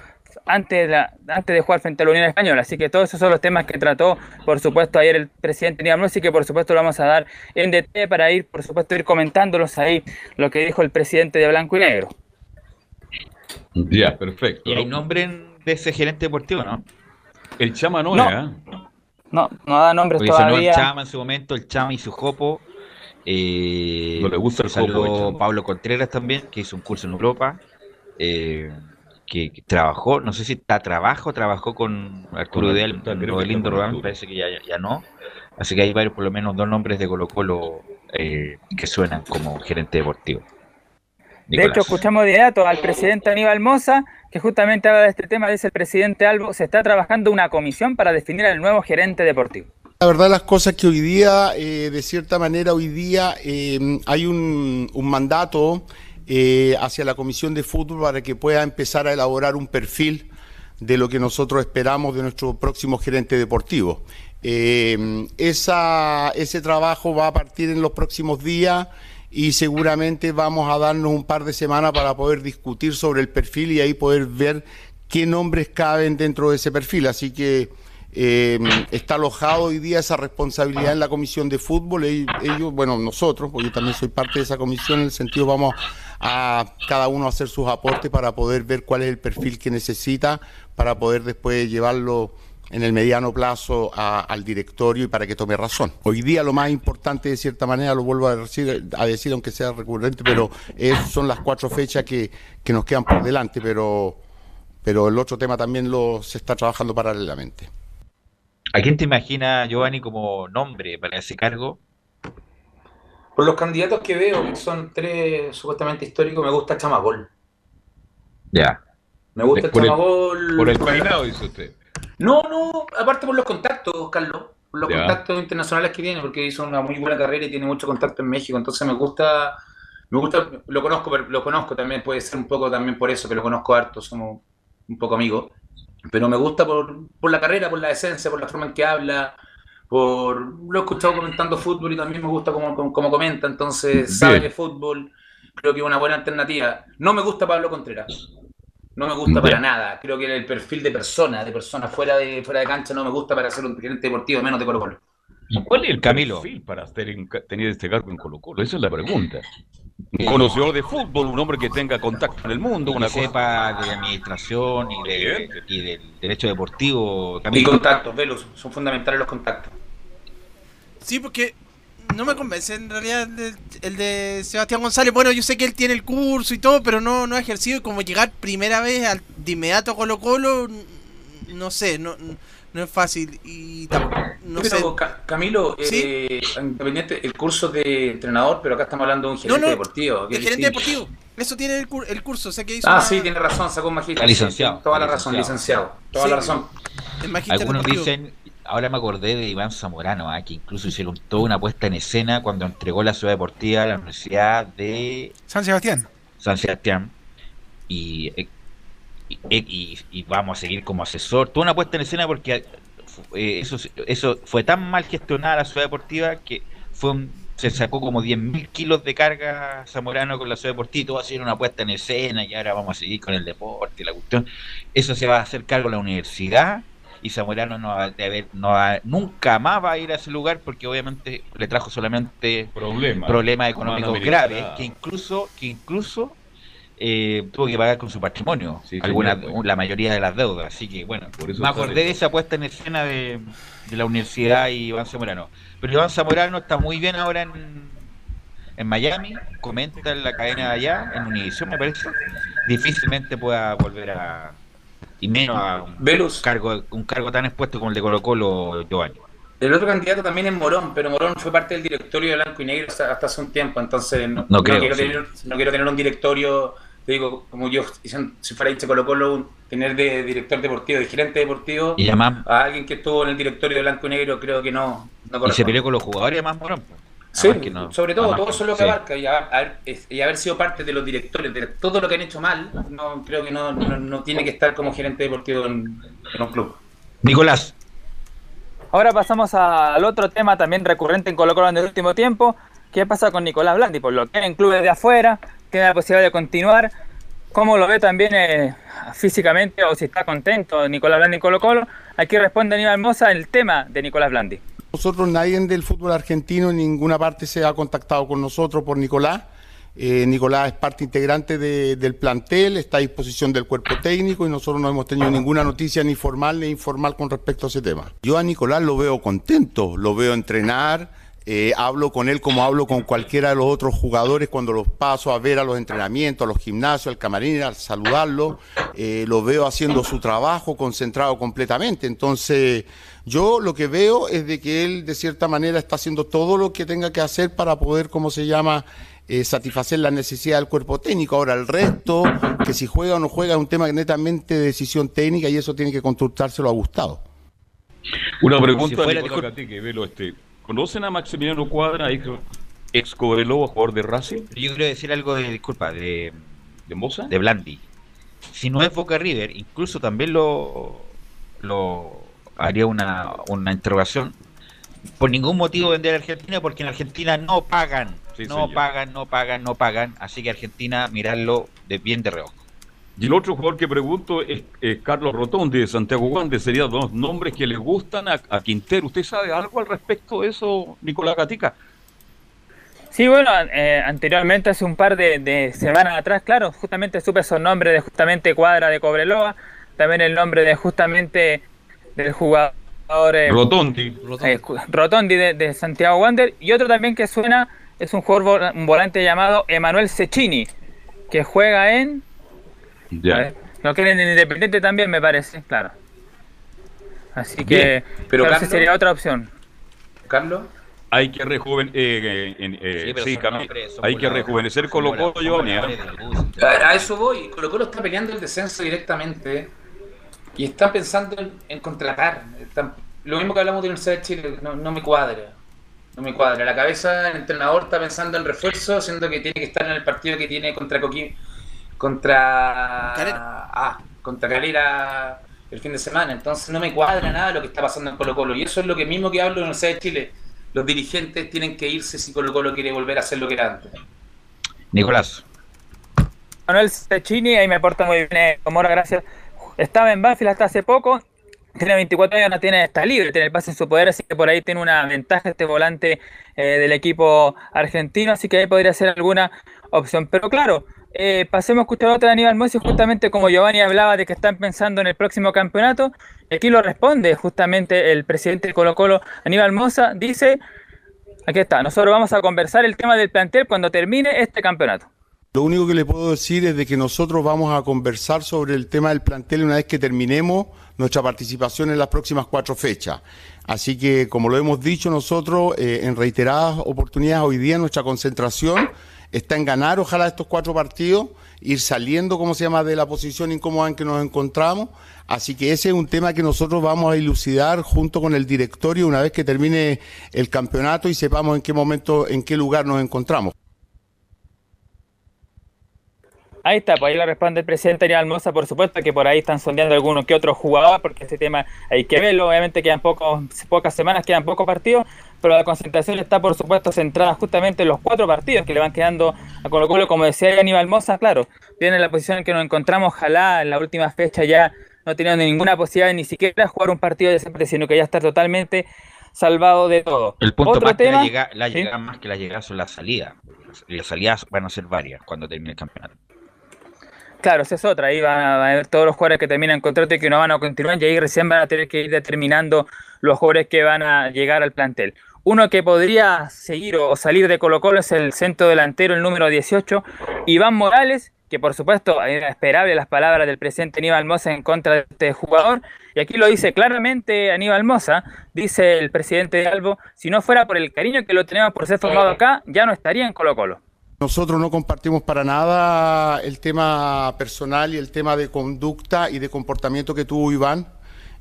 antes de, la- antes de jugar frente a la Unión Española. Así que todos esos son los temas que trató, por supuesto, ayer el presidente Nicolás Mossi, que por supuesto lo vamos a dar en detalle para ir, por supuesto, ir comentándolos ahí, lo que dijo el presidente de Blanco y Negro. ya, perfecto. ¿Y hay nombre de ese gerente deportivo, no? El Chama no, No. ¿eh? No, no da nombres Porque sonó el todavía. Chama en su momento, el Chama y su Jopo. Eh, No le gusta el Jopo. Pablo Contreras también, que hizo un curso en Europa. eh, que, que trabajó, no sé si está trabajo, trabajó con Arturo Con- que Rodelindo Rodán, parece que ya, ya- ya no. Así que hay varios, por lo menos dos nombres de Colo Colo eh, que suenan como gerente deportivo. De hecho, escuchamos de inmediato al presidente Aníbal Moza, que justamente habla de este tema, dice el presidente Albo, se está trabajando una comisión para definir al nuevo gerente deportivo. La verdad las cosas que hoy día, eh, de cierta manera hoy día eh, hay un, un mandato eh, hacia la Comisión de Fútbol para que pueda empezar a elaborar un perfil de lo que nosotros esperamos de nuestro próximo gerente deportivo. Eh, esa, ese trabajo va a partir en los próximos días y seguramente vamos a darnos un par de semanas para poder discutir sobre el perfil y ahí poder ver qué nombres caben dentro de ese perfil. Así que eh, está alojado hoy día esa responsabilidad en la comisión de fútbol. Ellos, ellos, bueno, nosotros, porque yo también soy parte de esa comisión, en el sentido vamos a cada uno hacer sus aportes para poder ver cuál es el perfil que necesita para poder después llevarlo en el mediano plazo al directorio y para que tome razón. Hoy día lo más importante, de cierta manera, lo vuelvo a decir, a decir aunque sea recurrente, pero son las cuatro fechas que, nos quedan por delante, pero, pero el otro tema también lo se está trabajando paralelamente. ¿A quién te imagina, Giovanni, como nombre para ese cargo? Por los candidatos que veo, que son tres supuestamente históricos, me gusta Chamagol. Ya. Me gusta Chamagol. por el peinado, dice usted. No, no, aparte por los contactos, Carlos. Por los contactos internacionales que tiene, porque hizo una muy buena carrera y tiene mucho contacto en México. Entonces me gusta. Me gusta, lo conozco, pero lo conozco también, puede ser un poco también por eso, que lo conozco harto, somos un poco amigos. Pero me gusta por, por la carrera, por la esencia, por la forma en que habla, por lo he escuchado comentando fútbol y también me gusta como, como, comenta, entonces sabe de fútbol, creo que es una buena alternativa. No me gusta Pablo Contreras, no me gusta para nada, creo que el perfil de persona, de persona fuera de, fuera de cancha no me gusta para ser un gerente deportivo, menos de Colo Colo. ¿Y cuál es el Camilo? perfil para tener este cargo en Colo Colo? Esa es la pregunta. Un conocedor de fútbol, un hombre que tenga contacto en el mundo, una que sepa de administración y, de, y del derecho deportivo. Y contactos, velos, son fundamentales los contactos. Sí, porque no me convence en realidad el, de Sebastián González. Bueno, yo sé que él tiene el curso y todo, pero no, no ha ejercido. Y como llegar primera vez al, de inmediato a Colo Colo, no sé, no, no es fácil. Y no sé. Camilo, eh, independiente, el curso de entrenador, pero acá estamos hablando de un gerente deportivo. De gerente deportivo. Eso tiene el, el curso. Sé que hizo ah, sí, tiene razón, sacó un magíster. Licenciado. toda la razón, licenciado. Toda la razón. Algunos dicen ahora me acordé de Iván Zamorano, ¿ah? que incluso hicieron toda una puesta en escena cuando entregó la ciudad deportiva a la Universidad de San Sebastián. San Sebastián. Y, y, vamos a seguir como asesor. Toda una puesta en escena porque eh, eso, eso fue tan mal gestionada la ciudad deportiva que fue se sacó como 10.000 kilos de carga Zamorano con la ciudad deportiva, todo así una puesta en escena y ahora vamos a seguir con el deporte, la cuestión. Eso se va a hacer cargo la universidad y Zamorano no va, no nunca más va a ir a ese lugar porque obviamente le trajo solamente problemas económicos graves que incluso que incluso eh, tuvo que pagar con su patrimonio alguna, la mayoría de las deudas. Así que bueno me acordé de esa puesta en escena de, la universidad y Iván Zamorano. Pero Iván Zamorano está muy bien ahora en, en Miami comenta en la cadena de allá en Univision me parece. Difícilmente pueda volver a y menos a un, cargo, un cargo tan expuesto como el de Colo Colo Giovanni. El otro candidato también es Morón, pero Morón fue parte del directorio de Blanco y Negro hasta, hace un tiempo, entonces no, quiero, tener, un directorio, te digo, como yo, si fuera hincha Colo Colo, tener de director deportivo, de gerente deportivo, ¿Y a alguien que estuvo en el directorio de Blanco y Negro, creo que no. y se peleó con los jugadores, además Morón. Sí, sobre todo, todo eso es lo que abarca y haber, y haber, sido parte de los directores de todo lo que han hecho mal, no creo que no, no, tiene que estar como gerente deportivo en, un club. Nicolás. Ahora pasamos al otro tema también recurrente en Colo Colo en el último tiempo. ¿Qué pasa con Nicolás Blandi? Por lo que en clubes de afuera, tiene la posibilidad de continuar. ¿Cómo lo ve también eh, físicamente o si está contento Nicolás Blandi en Colo Colo? Aquí responde Aníbal Mosa el tema de Nicolás Blandi. Nosotros, nadie del fútbol argentino en ninguna parte se ha contactado con nosotros por Nicolás. Eh, Nicolás es parte integrante del plantel, está a disposición del cuerpo técnico y nosotros no hemos tenido ninguna noticia ni formal ni informal con respecto a ese tema. Yo a Nicolás lo veo contento, lo veo entrenar, eh, hablo con él como hablo con cualquiera de los otros jugadores cuando los paso a ver a los entrenamientos, a los gimnasios, al camarín, al saludarlo, eh, lo veo haciendo su trabajo concentrado completamente. Entonces, yo lo que veo es de que él de cierta manera está haciendo todo lo que tenga que hacer para poder, como se llama, eh, satisfacer la necesidad del cuerpo técnico. Ahora el resto, que si juega o no juega, es un tema netamente de decisión técnica y eso tiene que consultárselo a Gustavo. Una pregunta si que velo este. ¿Conocen a Maximiliano Cuadra, ex Cobreloa, jugador de Racing? Yo quiero decir algo de, disculpa, de, ¿De Moza? De Blandi. Si no es Boca River, incluso también lo, lo haría una, una interrogación. Por ningún motivo vender a Argentina, porque en Argentina no pagan, no pagan, no pagan, no pagan. Así que Argentina, mirarlo de bien de reojo. Y el otro jugador que pregunto es, Carlos Rotondi de Santiago Guande. Serían dos nombres que le gustan a, Quintero. ¿Usted sabe algo al respecto de eso, Nicolás Gatica? Sí, bueno, eh, anteriormente, hace un par de, semanas atrás, claro, justamente supe esos nombres de justamente Cuadra de Cobreloa, también el nombre de justamente del jugador eh, Rotondi, eh, Rotondi de, Santiago Wander, y otro también que suena es un jugador un volante llamado Emanuel Cecchini, que juega en... Ya. no quieren en Independiente también, me parece, claro. Así que pero esa sería otra opción. Carlos hay que rejuven, eh, eh, sí, hay que rejuvenecer Colo Colo, Giovanni. ¿eh? A eso voy. Colo Colo está peleando el descenso directamente y están pensando en, contratar. lo mismo que hablamos de la Universidad de Chile, no, me cuadra. No me cuadra. La cabeza del entrenador está pensando en refuerzo, siendo que tiene que estar en el partido que tiene contra Coquín, contra Calera. Ah, contra Calera el fin de semana. Entonces no me cuadra nada lo que está pasando en Colo Colo. Y eso es lo que mismo que hablo de la Universidad de Chile los dirigentes tienen que irse si Colo Colo quiere volver a hacer lo que era antes. Nicolás. Manuel Cecchini, ahí me aporta muy bien, eh, Mora, gracias. Estaba en Banfield hasta hace poco, tiene 24 años, no tiene, está libre, tiene el pase en su poder, así que por ahí tiene una ventaja este volante eh, del equipo argentino, así que ahí podría ser alguna opción. Pero claro, eh, pasemos a escuchar otra de Aníbal Mossi, justamente como Giovanni hablaba de que están pensando en el próximo campeonato, aquí lo responde justamente el presidente de Colo Colo, Aníbal Mosa, dice, aquí está, nosotros vamos a conversar el tema del plantel cuando termine este campeonato. Lo único que le puedo decir es de que nosotros vamos a conversar sobre el tema del plantel una vez que terminemos nuestra participación en las próximas cuatro fechas. Así que, como lo hemos dicho nosotros eh, en reiteradas oportunidades, hoy día nuestra concentración está en ganar, ojalá, estos cuatro partidos, ir saliendo, como se llama, de la posición incómoda en que nos encontramos. Así que ese es un tema que nosotros vamos a ilucidar junto con el directorio una vez que termine el campeonato y sepamos en qué momento, en qué lugar nos encontramos. Ahí está, pues ahí le responde el presidente Ariel Almoza, por supuesto que por ahí están sondeando algunos que otros jugadores, porque ese tema hay que verlo, obviamente quedan pocos, pocas semanas, quedan pocos partidos, pero la concentración está por supuesto centrada justamente en los cuatro partidos que le van quedando a Colo Colo, como decía Aníbal Moza, claro, viene la posición en que nos encontramos, ojalá en la última fecha ya no teniendo ninguna posibilidad ni siquiera jugar un partido de siempre, sino que ya está totalmente salvado de todo. El punto más que la llegada, más que la llegada son las salidas. Las salidas van a ser varias cuando termine el campeonato. Claro, esa es otra. Ahí van a ver todos los jugadores que terminan contrato y que no van a continuar. Y ahí recién van a tener que ir determinando los jugadores que van a llegar al plantel. Uno que podría seguir o salir de Colo Colo es el centro delantero, el número 18, Iván Morales, que por supuesto era esperable las palabras del presidente Aníbal Mosa en contra de este jugador. Y aquí lo dice claramente Aníbal Mosa, dice el presidente de Albo, si no fuera por el cariño que lo tenemos por ser formado acá, ya no estaría en Colo Colo. Nosotros no compartimos para nada el tema personal y el tema de conducta y de comportamiento que tuvo Iván.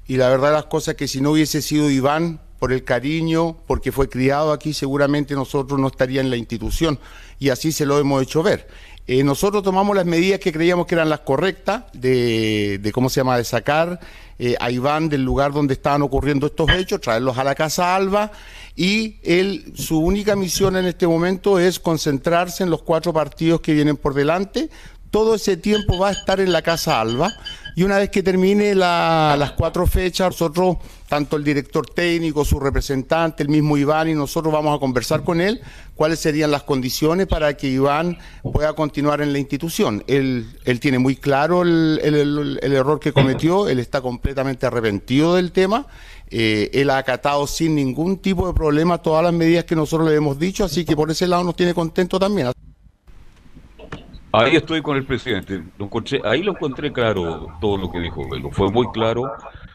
Y la verdad las cosas que si no hubiese sido Iván, por el cariño, porque fue criado aquí, seguramente nosotros no estaría en la institución. Y así se lo hemos hecho ver. Eh, nosotros tomamos las medidas que creíamos que eran las correctas de, ¿cómo se llama?, de sacar eh, a Iván del lugar donde estaban ocurriendo estos hechos, traerlos a la Casa Alba y él, su única misión en este momento es concentrarse en los cuatro partidos que vienen por delante. Todo ese tiempo va a estar en la Casa Alba y una vez que termine las cuatro fechas, nosotros, tanto el director técnico, su representante, el mismo Iván y nosotros vamos a conversar con él cuáles serían las condiciones para que Iván pueda continuar en la institución. Él, él tiene muy claro el, el, error que cometió, él está completamente arrepentido del tema, eh, él ha acatado sin ningún tipo de problema todas las medidas que nosotros le hemos dicho, así que por ese lado nos tiene contento también. Ahí estoy con el presidente. Ahí lo encontré claro todo lo que dijo. Fue muy claro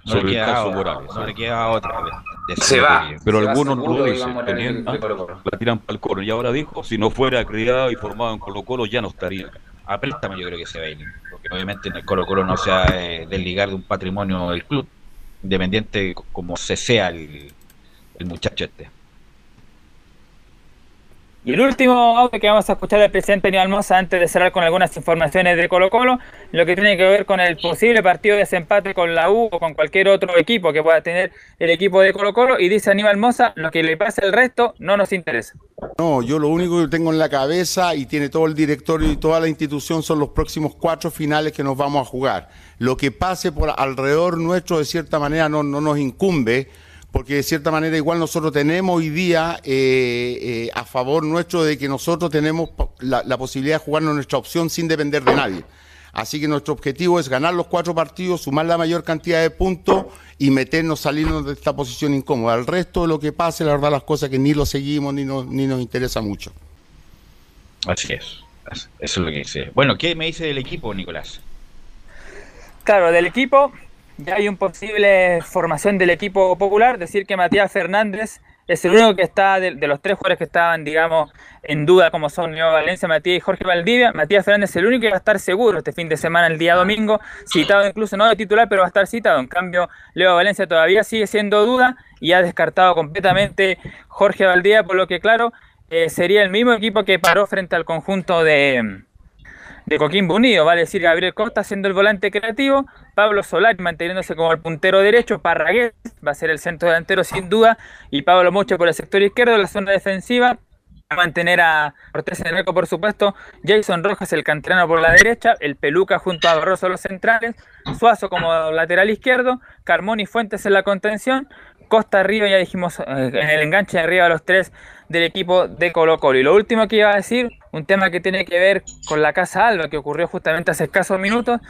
sobre el caso Morales. No le queda otra vez. Se va. Pero algunos no lo dicen. la tiran para el coro. Y ahora dijo, si no fuera criado y formado en Colo Colo, ya no estaría acá. A préstamo yo creo que se va a ir. Porque obviamente en el Colo Colo no se va a eh, desligar de un patrimonio del club, independiente como se sea el, el muchacho este. Y el último audio que vamos a escuchar del presidente Aníbal Mosa antes de cerrar con algunas informaciones de Colo Colo, lo que tiene que ver con el posible partido de desempate con la U o con cualquier otro equipo que pueda tener el equipo de Colo Colo y dice Aníbal Mosa, lo que le pase al resto no nos interesa. No, yo lo único que tengo en la cabeza y tiene todo el directorio y toda la institución son los próximos cuatro finales que nos vamos a jugar. Lo que pase por alrededor nuestro de cierta manera no, no nos incumbe porque de cierta manera igual nosotros tenemos hoy día eh, eh, a favor nuestro de que nosotros tenemos la, la posibilidad de jugarnos nuestra opción sin depender de nadie. Así que nuestro objetivo es ganar los cuatro partidos, sumar la mayor cantidad de puntos y meternos, salirnos de esta posición incómoda. El resto de lo que pase, la verdad, las cosas que ni lo seguimos ni nos, ni nos interesa mucho. Así es. Eso es lo que dice. Bueno, ¿qué me dice del equipo, Nicolás? Claro, del equipo ya hay un posible formación del equipo popular. Decir que Matías Fernández es el único que está de, los tres jugadores que estaban, digamos, en duda, como son Leo Valencia, Matías y Jorge Valdivia. Matías Fernández es el único que va a estar seguro este fin de semana, el día domingo, citado incluso no de titular, pero va a estar citado. En cambio, Leo Valencia todavía sigue siendo duda y ha descartado completamente Jorge Valdivia, por lo que, claro, eh, sería el mismo equipo que paró frente al conjunto de, de Coquimbo Unido, vale decir Gabriel Costa siendo el volante creativo, Pablo Solari manteniéndose como el puntero derecho, Parragués va a ser el centro delantero sin duda, y Pablo Mucho por el sector izquierdo, en la zona defensiva, a mantener a Cortés Reco, por supuesto, Jason Rojas el canterano por la derecha, el Peluca junto a Barroso los centrales, Suazo como lateral izquierdo, Carmón y Fuentes en la contención, Costa arriba, ya dijimos, eh, en el enganche arriba los tres del equipo de Colo Colo. Y lo último que iba a decir, un tema que tiene que ver con la Casa Alba, que ocurrió justamente hace escasos minutos.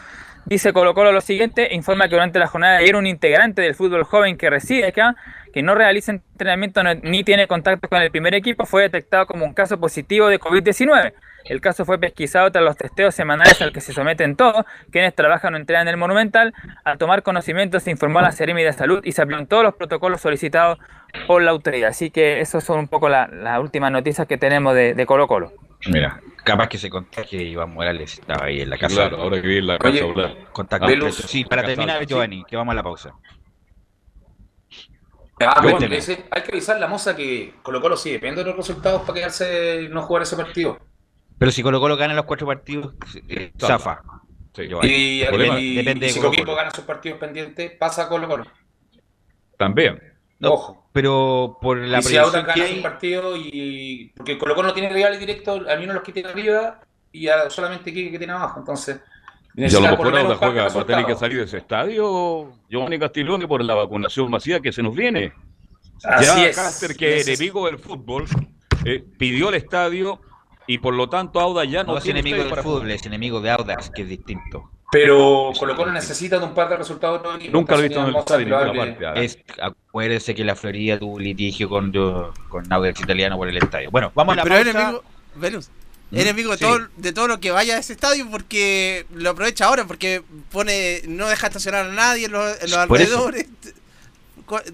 Dice Colo Colo lo siguiente, informa que durante la jornada de ayer un integrante del fútbol joven que reside acá, que no realiza entrenamiento ni tiene contacto con el primer equipo, fue detectado como un caso positivo de COVID-19. El caso fue pesquisado tras los testeos semanales al que se someten todos quienes trabajan o entrenan en el Monumental. Al tomar conocimiento se informó a la Seremi de Salud y se aplicaron todos los protocolos solicitados por la autoridad. Así que esas son un poco las últimas noticias que tenemos de, Colo Colo. Mira, capaz que se contagie Iván Morales estaba ahí en la casa. Claro, ahora que vi en la casa Contacto. Sí, para terminar, Giovanni, que vamos a la pausa. Ah, bueno, hay que avisar la moza que Colo Colo sí depende de los resultados para quedarse no jugar ese partido. Pero si Colo Colo gana los cuatro partidos, eh, zafa. y, Depende si Coquimbo gana sus partidos pendientes, pasa a Colo Colo. También. Ojo. Pero por la y si Audax gana su partido y... Porque Colo Colo no tiene rivales directos, al menos los que tiene arriba y solamente Quique que tiene abajo. Entonces... Y a lo mejor Audax juega, va a tener que salir de ese estadio, Giovanni Castilón, por la vacunación masiva que se nos viene. Así ya es. Cáster, que enemigo del fútbol, eh, pidió el estadio y por lo tanto Audax ya no, no es enemigo del fútbol, es enemigo de Audax, que es distinto. Pero Colo Colo necesita de un par de resultados Nunca lo he visto en el estadio parte. Es, acuérdese que la Florida tuvo litigio con, con Audax italiano por el estadio. Bueno, vamos a la Pero enemigo, Velus, ¿Mm? enemigo de, todo, de todo lo que vaya a ese estadio porque lo aprovecha ahora, porque pone no deja estacionar a nadie en los, en los alrededores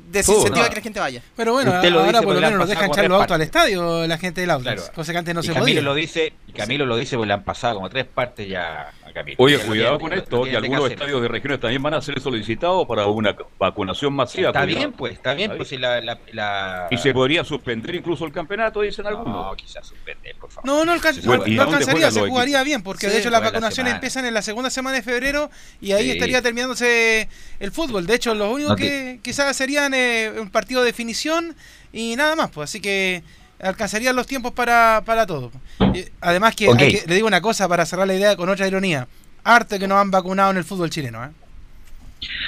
desincentiva que la gente vaya. Pero bueno, ahora por lo menos nos dejan echar los autos al estadio la gente del auto, cosa que antes no y se Camilo podía. Lo dice, Camilo lo dice porque le han pasado como tres partes ya Oye, cuidado con esto, que algunos estadios de regiones también van a ser solicitados para una vacunación masiva. Está bien, pues, está bien, pues si la, la, Y se podría suspender incluso el campeonato, dicen algunos. No, quizás suspender, por favor. No, no, no, alcanzaría, se jugaría bien, porque de hecho las vacunaciones empiezan en la segunda semana de febrero y ahí estaría terminándose el fútbol. De hecho, lo único que quizás serían eh, un partido de definición y nada más, pues así que alcanzarían los tiempos para, para todo. además que, le digo una cosa para cerrar la idea con otra ironía. Arte que nos han vacunado en el fútbol chileno. ¿eh?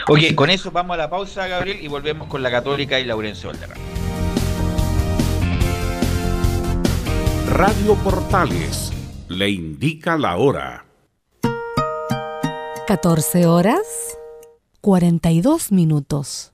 Ok, con eso vamos a la pausa, Gabriel, y volvemos con la Católica y Laurencio Valderrama. Radio Portales le indica la hora. 14 horas 42 minutos.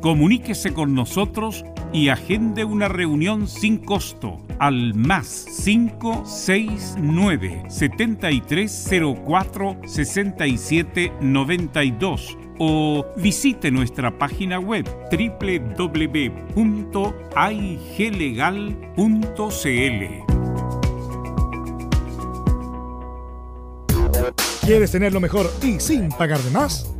Comuníquese con nosotros y agende una reunión sin costo al más 569 7304 6792 o visite nuestra página web www.iglegal.cl. ¿Quieres tener lo mejor y sin pagar de más?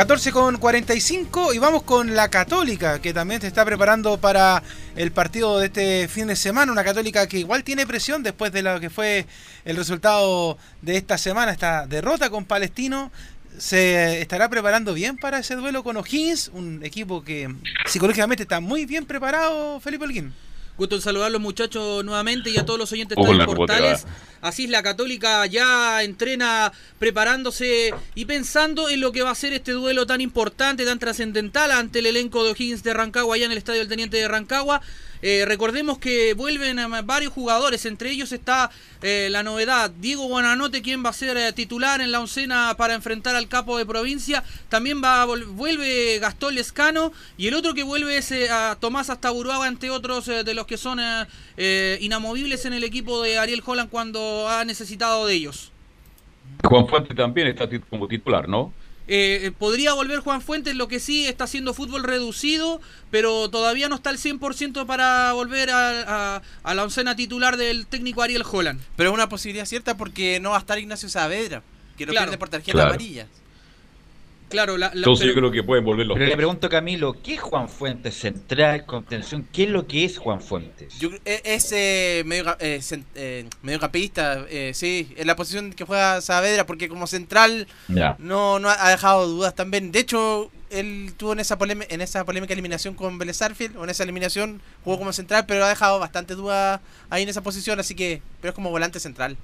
14 con 45 y vamos con la Católica, que también se está preparando para el partido de este fin de semana. Una Católica que igual tiene presión después de lo que fue el resultado de esta semana, esta derrota con Palestino. Se estará preparando bien para ese duelo con O'Higgins, un equipo que psicológicamente está muy bien preparado, Felipe Holguín. Gusto en saludar a los muchachos nuevamente y a todos los oyentes de portales. Así es, la Católica ya entrena preparándose y pensando en lo que va a ser este duelo tan importante, tan trascendental ante el elenco de O'Higgins de Rancagua, allá en el Estadio del Teniente de Rancagua. Eh, recordemos que vuelven eh, varios jugadores, entre ellos está eh, la novedad, Diego Buenanote, quien va a ser titular en la oncena para enfrentar al capo de provincia. También va vuelve Gastón Lescano y el otro que vuelve es a Tomás Astaburuaga, entre otros de los que son inamovibles en el equipo de Ariel Holland cuando ha necesitado de ellos. Juan Fuente también está como titular, ¿no? Eh, eh, podría volver Juan Fuentes, lo que sí está haciendo fútbol reducido, pero todavía no está al 100% para volver a, la oncena titular del técnico Ariel Holland. Pero es una posibilidad cierta porque no va a estar Ignacio Saavedra, que no pierde por tarjeta amarilla. Claro, la, Entonces yo creo que pueden volver los Pero le pregunto Camilo, ¿qué es Juan Fuentes? Central, contención, ¿qué es lo que es Juan Fuentes? E, es eh, medio, eh, eh, mediocampista, eh, sí, en la posición que juega Saavedra, porque como central no, no ha dejado dudas también. De hecho, él tuvo en esa, en esa polémica eliminación con Vélez o en esa eliminación jugó como central, pero ha dejado bastante dudas ahí en esa posición, así que, pero es como volante central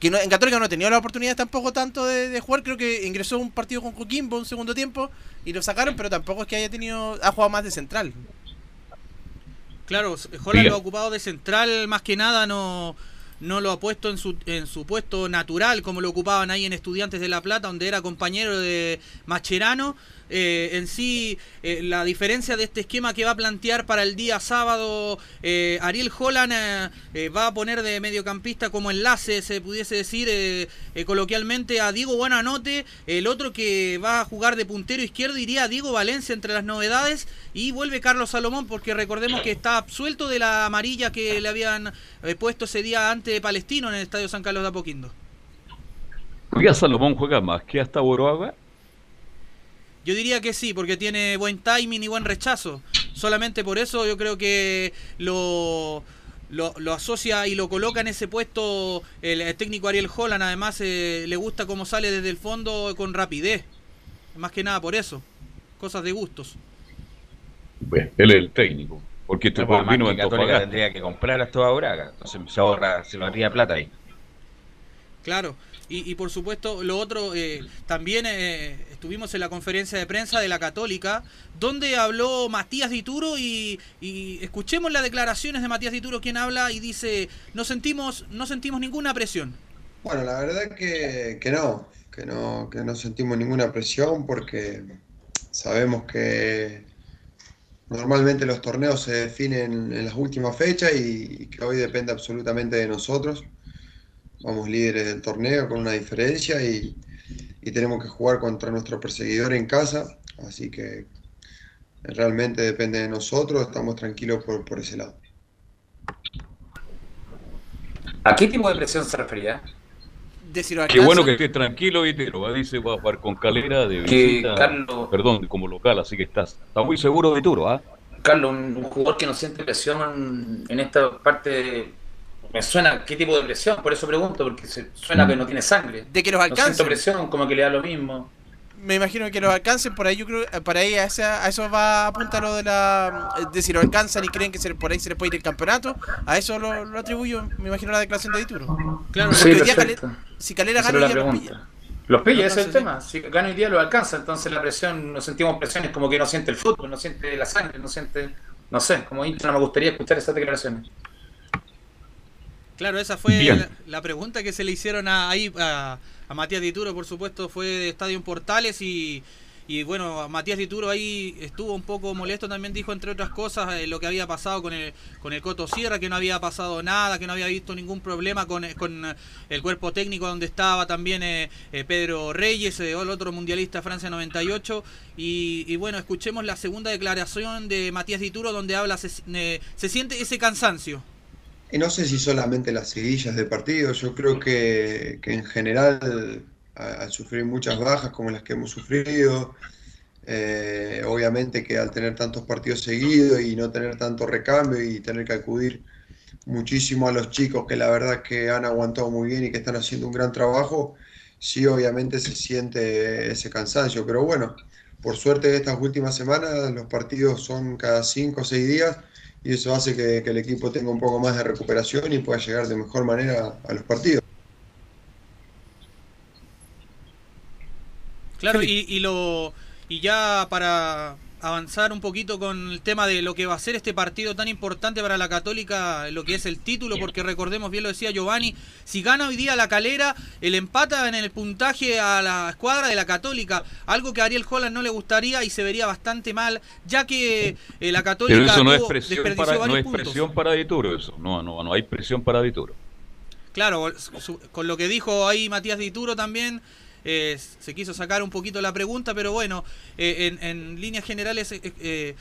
que en Católica no ha tenido la oportunidad tampoco tanto de, jugar, creo que ingresó un partido con Coquimbo un segundo tiempo y lo sacaron, pero tampoco es que haya tenido, ha jugado más de central. Claro, Holland lo ha ocupado de central más que nada, no, no lo ha puesto en su, en su puesto natural como lo ocupaban ahí en Estudiantes de La Plata, donde era compañero de Macherano eh, en sí eh, la diferencia de este esquema que va a plantear para el día sábado eh, Ariel Holland va a poner de mediocampista como enlace, se pudiese decir coloquialmente, a Diego Buenanote, el otro que va a jugar de puntero izquierdo iría a Diego Valencia entre las novedades y vuelve Carlos Salomón porque recordemos que está absuelto de la amarilla que le habían puesto ese día ante Palestino en el Estadio San Carlos de Apoquindo. ¿Por Salomón juega más que hasta Boroaga? Yo diría que sí, porque tiene buen timing y buen rechazo. Solamente por eso yo creo que lo, lo, asocia y lo coloca en ese puesto el, técnico Ariel Holland. Además, eh, le gusta cómo sale desde el fondo con rapidez. Más que nada por eso. Cosas de gustos. Bueno, él es el técnico. Porque te No, por el vino Católica Antofagasta. tendría que comprar a toda Braga. Entonces se ahorra, se lo haría plata ahí. Claro, y, y por supuesto, lo otro, eh, también eh, estuvimos en la conferencia de prensa de la Católica, donde habló Matías Dituro y, y escuchemos las declaraciones de Matías Dituro, quien habla y dice, no sentimos, no sentimos ninguna presión. Bueno, la verdad que, que no, que no, que no sentimos ninguna presión porque sabemos que normalmente los torneos se definen en las últimas fechas y, que hoy depende absolutamente de nosotros. Vamos líderes del torneo con una diferencia y, y tenemos que jugar contra nuestro perseguidor en casa, así que realmente depende de nosotros, estamos tranquilos por, por ese lado. ¿A qué tipo de presión se refería? Decirlo Qué bueno que estés tranquilo, Vitero. ¿va? Dice va a jugar con Calera de Que visita, Carlos- perdón, como local, así que estás, está muy seguro Vituro, ¿ah? Carlos, un, un jugador que no siente presión en esta parte, me suena qué tipo de presión, por eso pregunto, porque se, suena que no tiene sangre. De que los No alcancen. siento presión, como que le da lo mismo. Me imagino que los alcancen por ahí, yo creo, eh, para ahí a, esa- a eso va a apuntar lo de la... Es decir, lo alcanzan y creen que se, por ahí se les puede ir el campeonato, a eso lo, lo atribuyo, me imagino, la declaración de Dituro. Claro, Sí, porque hoy día perfecto. Calera- si Calera gana, día los pilla. Los pilla, ese es el tema. Si gana hoy día, lo alcanza. Entonces la presión, no sentimos presión, es como que no siente el fútbol, no siente la sangre, no siente. No sé, como hincha no me gustaría escuchar esas declaraciones. Claro, esa fue la, la pregunta que se le hicieron a, ahí a, a Matías Dituro, por supuesto, fue de Estadio en Portales y, y bueno, Matías Dituro ahí estuvo un poco molesto, también dijo entre otras cosas eh, lo que había pasado con el, con el Coto Sierra, que no había pasado nada, que no había visto ningún problema con, eh, con el cuerpo técnico donde estaba también eh, eh, Pedro Reyes, el otro mundialista Francia 98 y, y bueno, escuchemos la segunda declaración de Matías Dituro donde habla, se, se siente ese cansancio. Y no sé si solamente las seguillas de partido, yo creo que, que en general, al sufrir muchas bajas como las que hemos sufrido, eh, obviamente que al tener tantos partidos seguidos y no tener tanto recambio y tener que acudir muchísimo a los chicos que la verdad que han aguantado muy bien y que están haciendo un gran trabajo, sí obviamente se siente ese cansancio, pero bueno, por suerte estas últimas semanas los partidos son cada cinco o seis días y eso hace que, que el equipo tenga un poco más de recuperación y pueda llegar de mejor manera a los partidos. Claro, y, y lo y ya para avanzar un poquito con el tema de lo que va a ser este partido tan importante para la Católica, lo que es el título, porque recordemos, bien lo decía Giovanni, si gana hoy día la calera, el empata en el puntaje a la escuadra de la Católica, algo que a Ariel Holland no le gustaría y se vería bastante mal, ya que eh, la Católica Pero eso no es presión para, no es puntos. presión para Dituro, eso. No, no, no hay presión para Dituro. Claro, su- con lo que dijo ahí Matías Dituro también, eh, se quiso sacar un poquito la pregunta, pero bueno, eh, en, en líneas generales, eh, eh,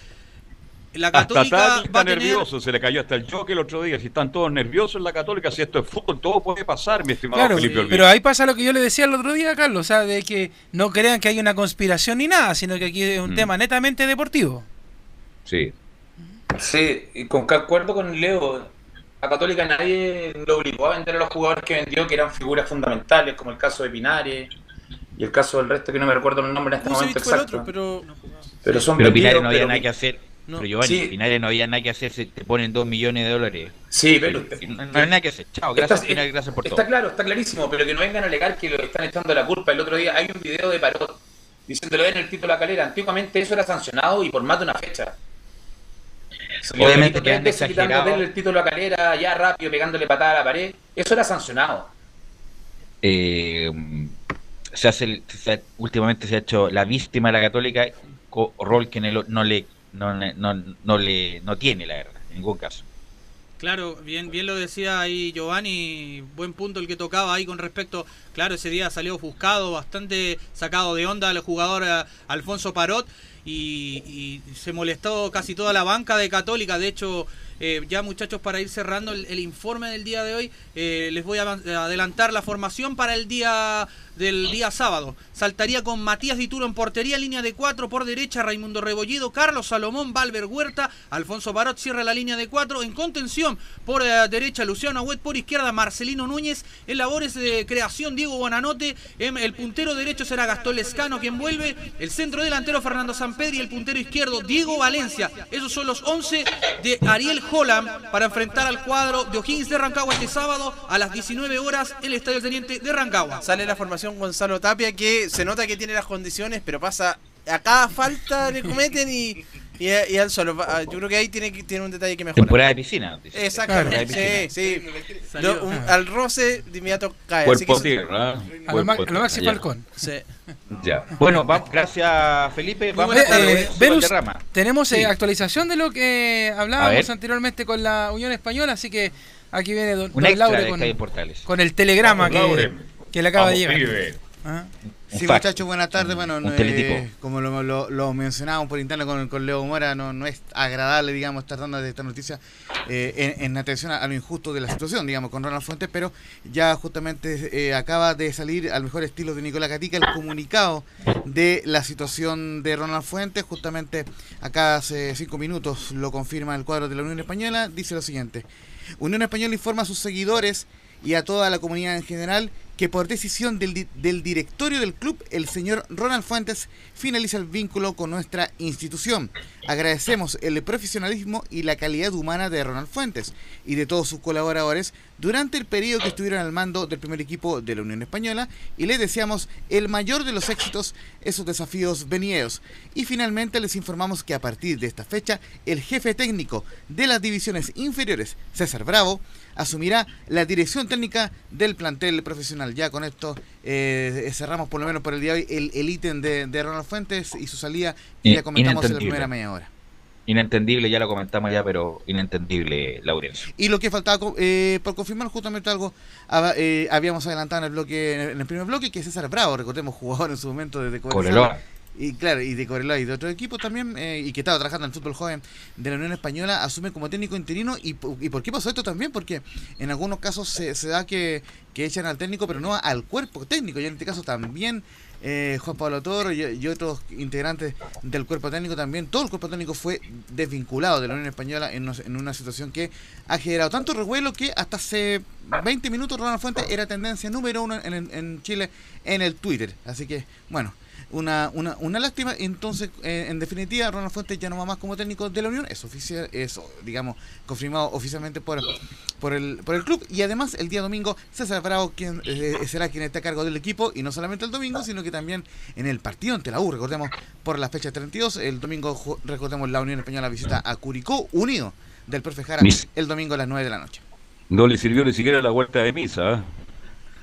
la Hasta Católica está a tener... nervioso, se le cayó hasta el choque el otro día. Si están todos nerviosos en la Católica, si esto es fútbol, todo puede pasar, mi estimado Claro, Felipe Olguín. pero ahí pasa lo que yo le decía el otro día, Carlos, o sea, de que no crean que hay una conspiración ni nada, sino que aquí es un Mm. tema netamente deportivo. Sí. Sí, y con que acuerdo con Leo, a Católica nadie lo obligó a vender a los jugadores que vendió, que eran figuras fundamentales, como el caso de Pinares y el caso del resto, que no me recuerdo el nombre en este momento exacto. otro, pero... Pero son Pero Pinares no había pero- nada que hacer. No. Pero Giovanni, Sí. Pinares no había nada que hacer, se te ponen 2 millones de dólares. Sí, pero- No, no hay nada que hacer. Chao, gracias Está- Pinares, gracias por Está todo. claro, está clarísimo, pero que no vengan a alegar que lo están echando la culpa. El otro día hay un video de Parot diciéndolo en el título de la calera. Antiguamente eso era sancionado y por más de una fecha. Obviamente que han exagerado. el título a la calera ya rápido, pegándole patada a la pared. Eso era sancionado. Eh, se hace, se últimamente se ha hecho la víctima de la católica, rol que no le no, no, le no tiene la verdad, en ningún caso. Claro, bien, bien lo decía ahí Giovanni, buen punto el que tocaba ahí con respecto, claro, ese día salió ofuscado, bastante sacado de onda el jugador eh, Alfonso Parot y, se molestó casi toda la banca de Católica, de hecho Eh, ya muchachos, para ir cerrando el, el informe del día de hoy, eh, les voy a adelantar la formación para el día del día sábado. Saltaría con Matías Dituro en portería, línea de cuatro por derecha, Raimundo Rebollido, Carlos Salomón, Valver Huerta, Alfonso Barot cierra la línea de cuatro. En contención por eh, derecha, Luciano Agüet, por izquierda, Marcelino Núñez. En labores de creación, Diego Bonanote. En el puntero derecho será Gastón Lescano quien vuelve. El centro delantero, Fernando Sampedri. Y el puntero izquierdo, Diego Valencia. Esos son los 11 de Ariel Holland para enfrentar al cuadro de O'Higgins de Rancagua este sábado a las 19 horas en el Estadio Teniente de Rancagua. Sale la formación Gonzalo Tapia que se nota que tiene las condiciones, pero pasa a cada falta le cometen y, y, y al solo. Ah, Yo creo que ahí tiene, tiene un detalle que mejorar. Temporada de piscina. Exactamente. Sí, sí. Lo- un- al roce de inmediato cae. Cuerpo así que-. A lo. Falcón. Sí. Ya. Bueno, gracias Felipe. Vamos Eh, a eh, Venus, tenemos eh, actualización de lo que hablábamos anteriormente con la Unión Española, así que aquí viene don, Un don Laure con, con el telegrama Vamos, que, Laure. Que le acaba Vamos, de llegar. pibe. Ajá. Sí, fact. muchachos, buenas tardes. Bueno, Un eh, como lo, lo, lo mencionábamos por interno con, con Leo Mora, no, no es agradable, digamos, estar dando esta noticia eh, en, en atención a, a lo injusto de la situación, digamos, con Ronald Fuentes, pero ya justamente eh, acaba de salir al mejor estilo de Nicolás Gatica el comunicado de la situación de Ronald Fuentes. Justamente acá hace cinco minutos lo confirma el cuadro de la Unión Española. Dice lo siguiente. Unión Española informa a sus seguidores y a toda la comunidad en general que por decisión del, di- del directorio del club, el señor Ronald Fuentes finaliza el vínculo con nuestra institución. Agradecemos el profesionalismo y la calidad humana de Ronald Fuentes y de todos sus colaboradores durante el periodo que estuvieron al mando del primer equipo de la Unión Española y les deseamos el mayor de los éxitos esos desafíos venideros. Y finalmente les informamos que a partir de esta fecha, el jefe técnico de las divisiones inferiores, César Bravo, asumirá la dirección técnica del plantel profesional. Ya con esto eh, cerramos por lo menos por el día de hoy el, ítem de, de Ronald Fuentes y su salida que ya comentamos en la primera media hora. Inentendible, ya lo comentamos ya, pero inentendible, Laurencio. Y lo que faltaba eh, por confirmar justamente algo eh, habíamos adelantado en el bloque en el, primer bloque que César Bravo, recordemos jugador en su momento de, de Cobreloa. Y claro, y de Cobreloa y de otro equipo también, eh, y que estaba trabajando en el fútbol joven de la Unión Española, asume como técnico interino. ¿Y, y por qué pasó esto también? Porque en algunos casos se, se da que, que echan al técnico, pero no al cuerpo técnico. Y en este caso también eh, Juan Pablo Toro y, otros integrantes del cuerpo técnico también, todo el cuerpo técnico fue desvinculado de la Unión Española en, en una situación que ha generado tanto revuelo que hasta hace 20 minutos Ronald Fuentes era tendencia número uno en- en Chile en el Twitter. Así que, bueno, una, una, una lástima. Entonces, eh, en definitiva, Ronald Fuentes ya no va más como técnico de la Unión. Es oficial, es, digamos, confirmado oficialmente por, por, el, por el club. Y además, el día domingo, César Bravo quien, eh, será quien esté a cargo del equipo. Y no solamente el domingo, sino que también en el partido ante la U. Recordemos, por la fecha 32, el domingo, recordemos, la Unión Española visita a Curicó Unido del Profe Jara el domingo a las 9 de la noche. No le sirvió ni siquiera la vuelta de misa. ¿eh?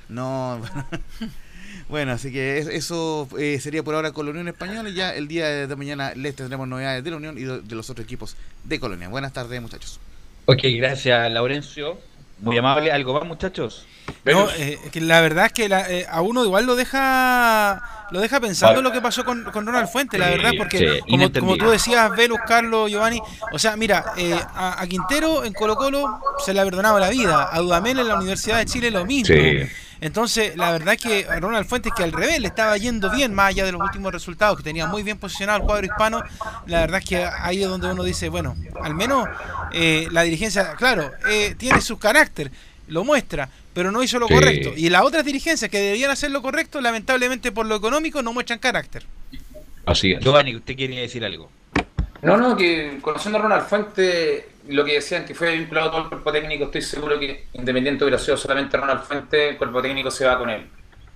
No, *laughs* bueno, así que es- eso eh, sería por ahora con la Unión Española y ya el día de mañana les tendremos novedades de la Unión y de, los otros equipos de Colonia. Buenas tardes, muchachos. Ok, gracias, Laurencio. Muy amable. ¿Algo más, muchachos? No, eh, que la verdad es que la- eh, a uno igual lo deja lo deja pensando Vale. lo que pasó con, con Ronald Fuentes, la verdad, porque sí, como, como tú decías, Velus, Carlos, Giovanni, o sea, mira, eh, a, a Quintero en Colo Colo se le ha perdonado la vida, a Dudamel en la Universidad de Chile lo mismo. Sí. Entonces, la verdad es que Ronald Fuentes, que al revés le estaba yendo bien, más allá de los últimos resultados, que tenía muy bien posicionado el cuadro hispano, la verdad es que ahí es donde uno dice, bueno, al menos eh, la dirigencia, claro, eh, tiene su carácter, lo muestra, pero no hizo lo Sí. correcto. Y las otras dirigencias que deberían hacer lo correcto, lamentablemente por lo económico, no muestran carácter. Así es. Giovanni, usted quiere decir algo. No, no, que conociendo a Ronald Fuentes, lo que decían que fue vinculado todo el cuerpo técnico, estoy seguro que independiente hubiera sido solamente Ronald Fuentes, el cuerpo técnico se va con él.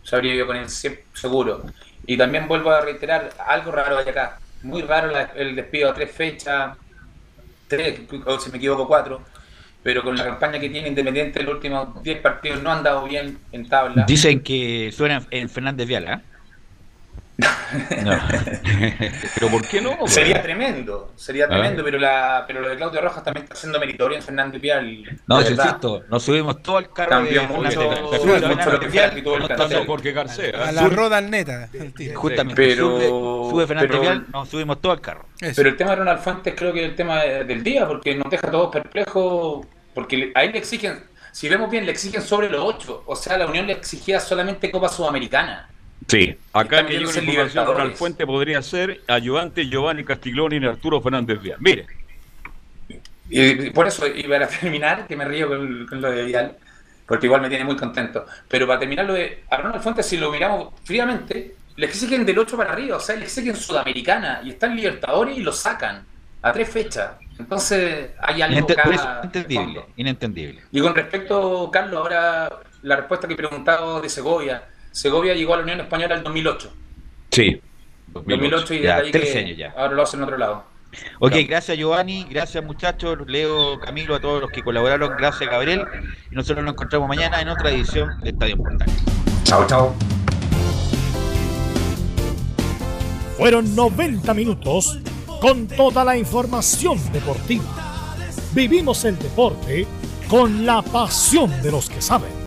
Se habría ido con él, seguro. Y también vuelvo a reiterar, algo raro hay acá. Muy raro el despido a tres fechas, tres, o si me equivoco, cuatro. Pero con la campaña que tiene Independiente, los últimos 10 partidos no han dado bien en tabla. Dicen que suena en Fernández Viala. ¿eh? *laughs* pero ¿por qué no? Sería tremendo, sería tremendo, pero la pero lo de Claudio Rojas también está siendo meritorio en Fernando Pial. No, sí, cierto, nos subimos todo al carro Cambió de mucho, Fernando mucho lo que fue y todo el No plantel. tanto Jorge García. A la roda al neta. el. Justamente, Pero- sube, sube Fernando pero- Vial, nos subimos todo al carro. Pero el tema de Ronald Fuentes creo que es el tema del día, porque nos deja todos perplejos, porque le- a él le exigen, si vemos bien, le exigen sobre los ocho, o sea, la Unión le exigía solamente Copa Sudamericana. Sí, acá que en información Libertadores. Ronald Fuente podría ser ayudante Giovanni Castiglioni y Arturo Fernández Díaz. Mire, Y por eso, y para terminar, que me río con, con lo de Vidal, porque igual me tiene muy contento, pero para terminar lo de a Ronald Fuentes, si lo miramos fríamente, le exigen del 8 para arriba, o sea, le exigen Sudamericana, y están Libertadores y lo sacan a tres fechas. Entonces, hay algo Inente- acá por eso, de inentendible, inentendible. Y con respecto, Carlos, ahora la respuesta que he preguntado de Segovia. Segovia llegó a la Unión Española en 2008. sí. 2008 y desde Ya, ahí 13 que años ya. ahora lo hacen en otro lado. Ok, gracias Giovanni, gracias muchachos, Leo, Camilo, a todos los que colaboraron, gracias Gabriel, y nosotros nos encontramos mañana en otra edición de Estadio Portal. Chao, chao. Fueron 90 minutos con toda la información deportiva. Vivimos el deporte con la pasión de los que saben.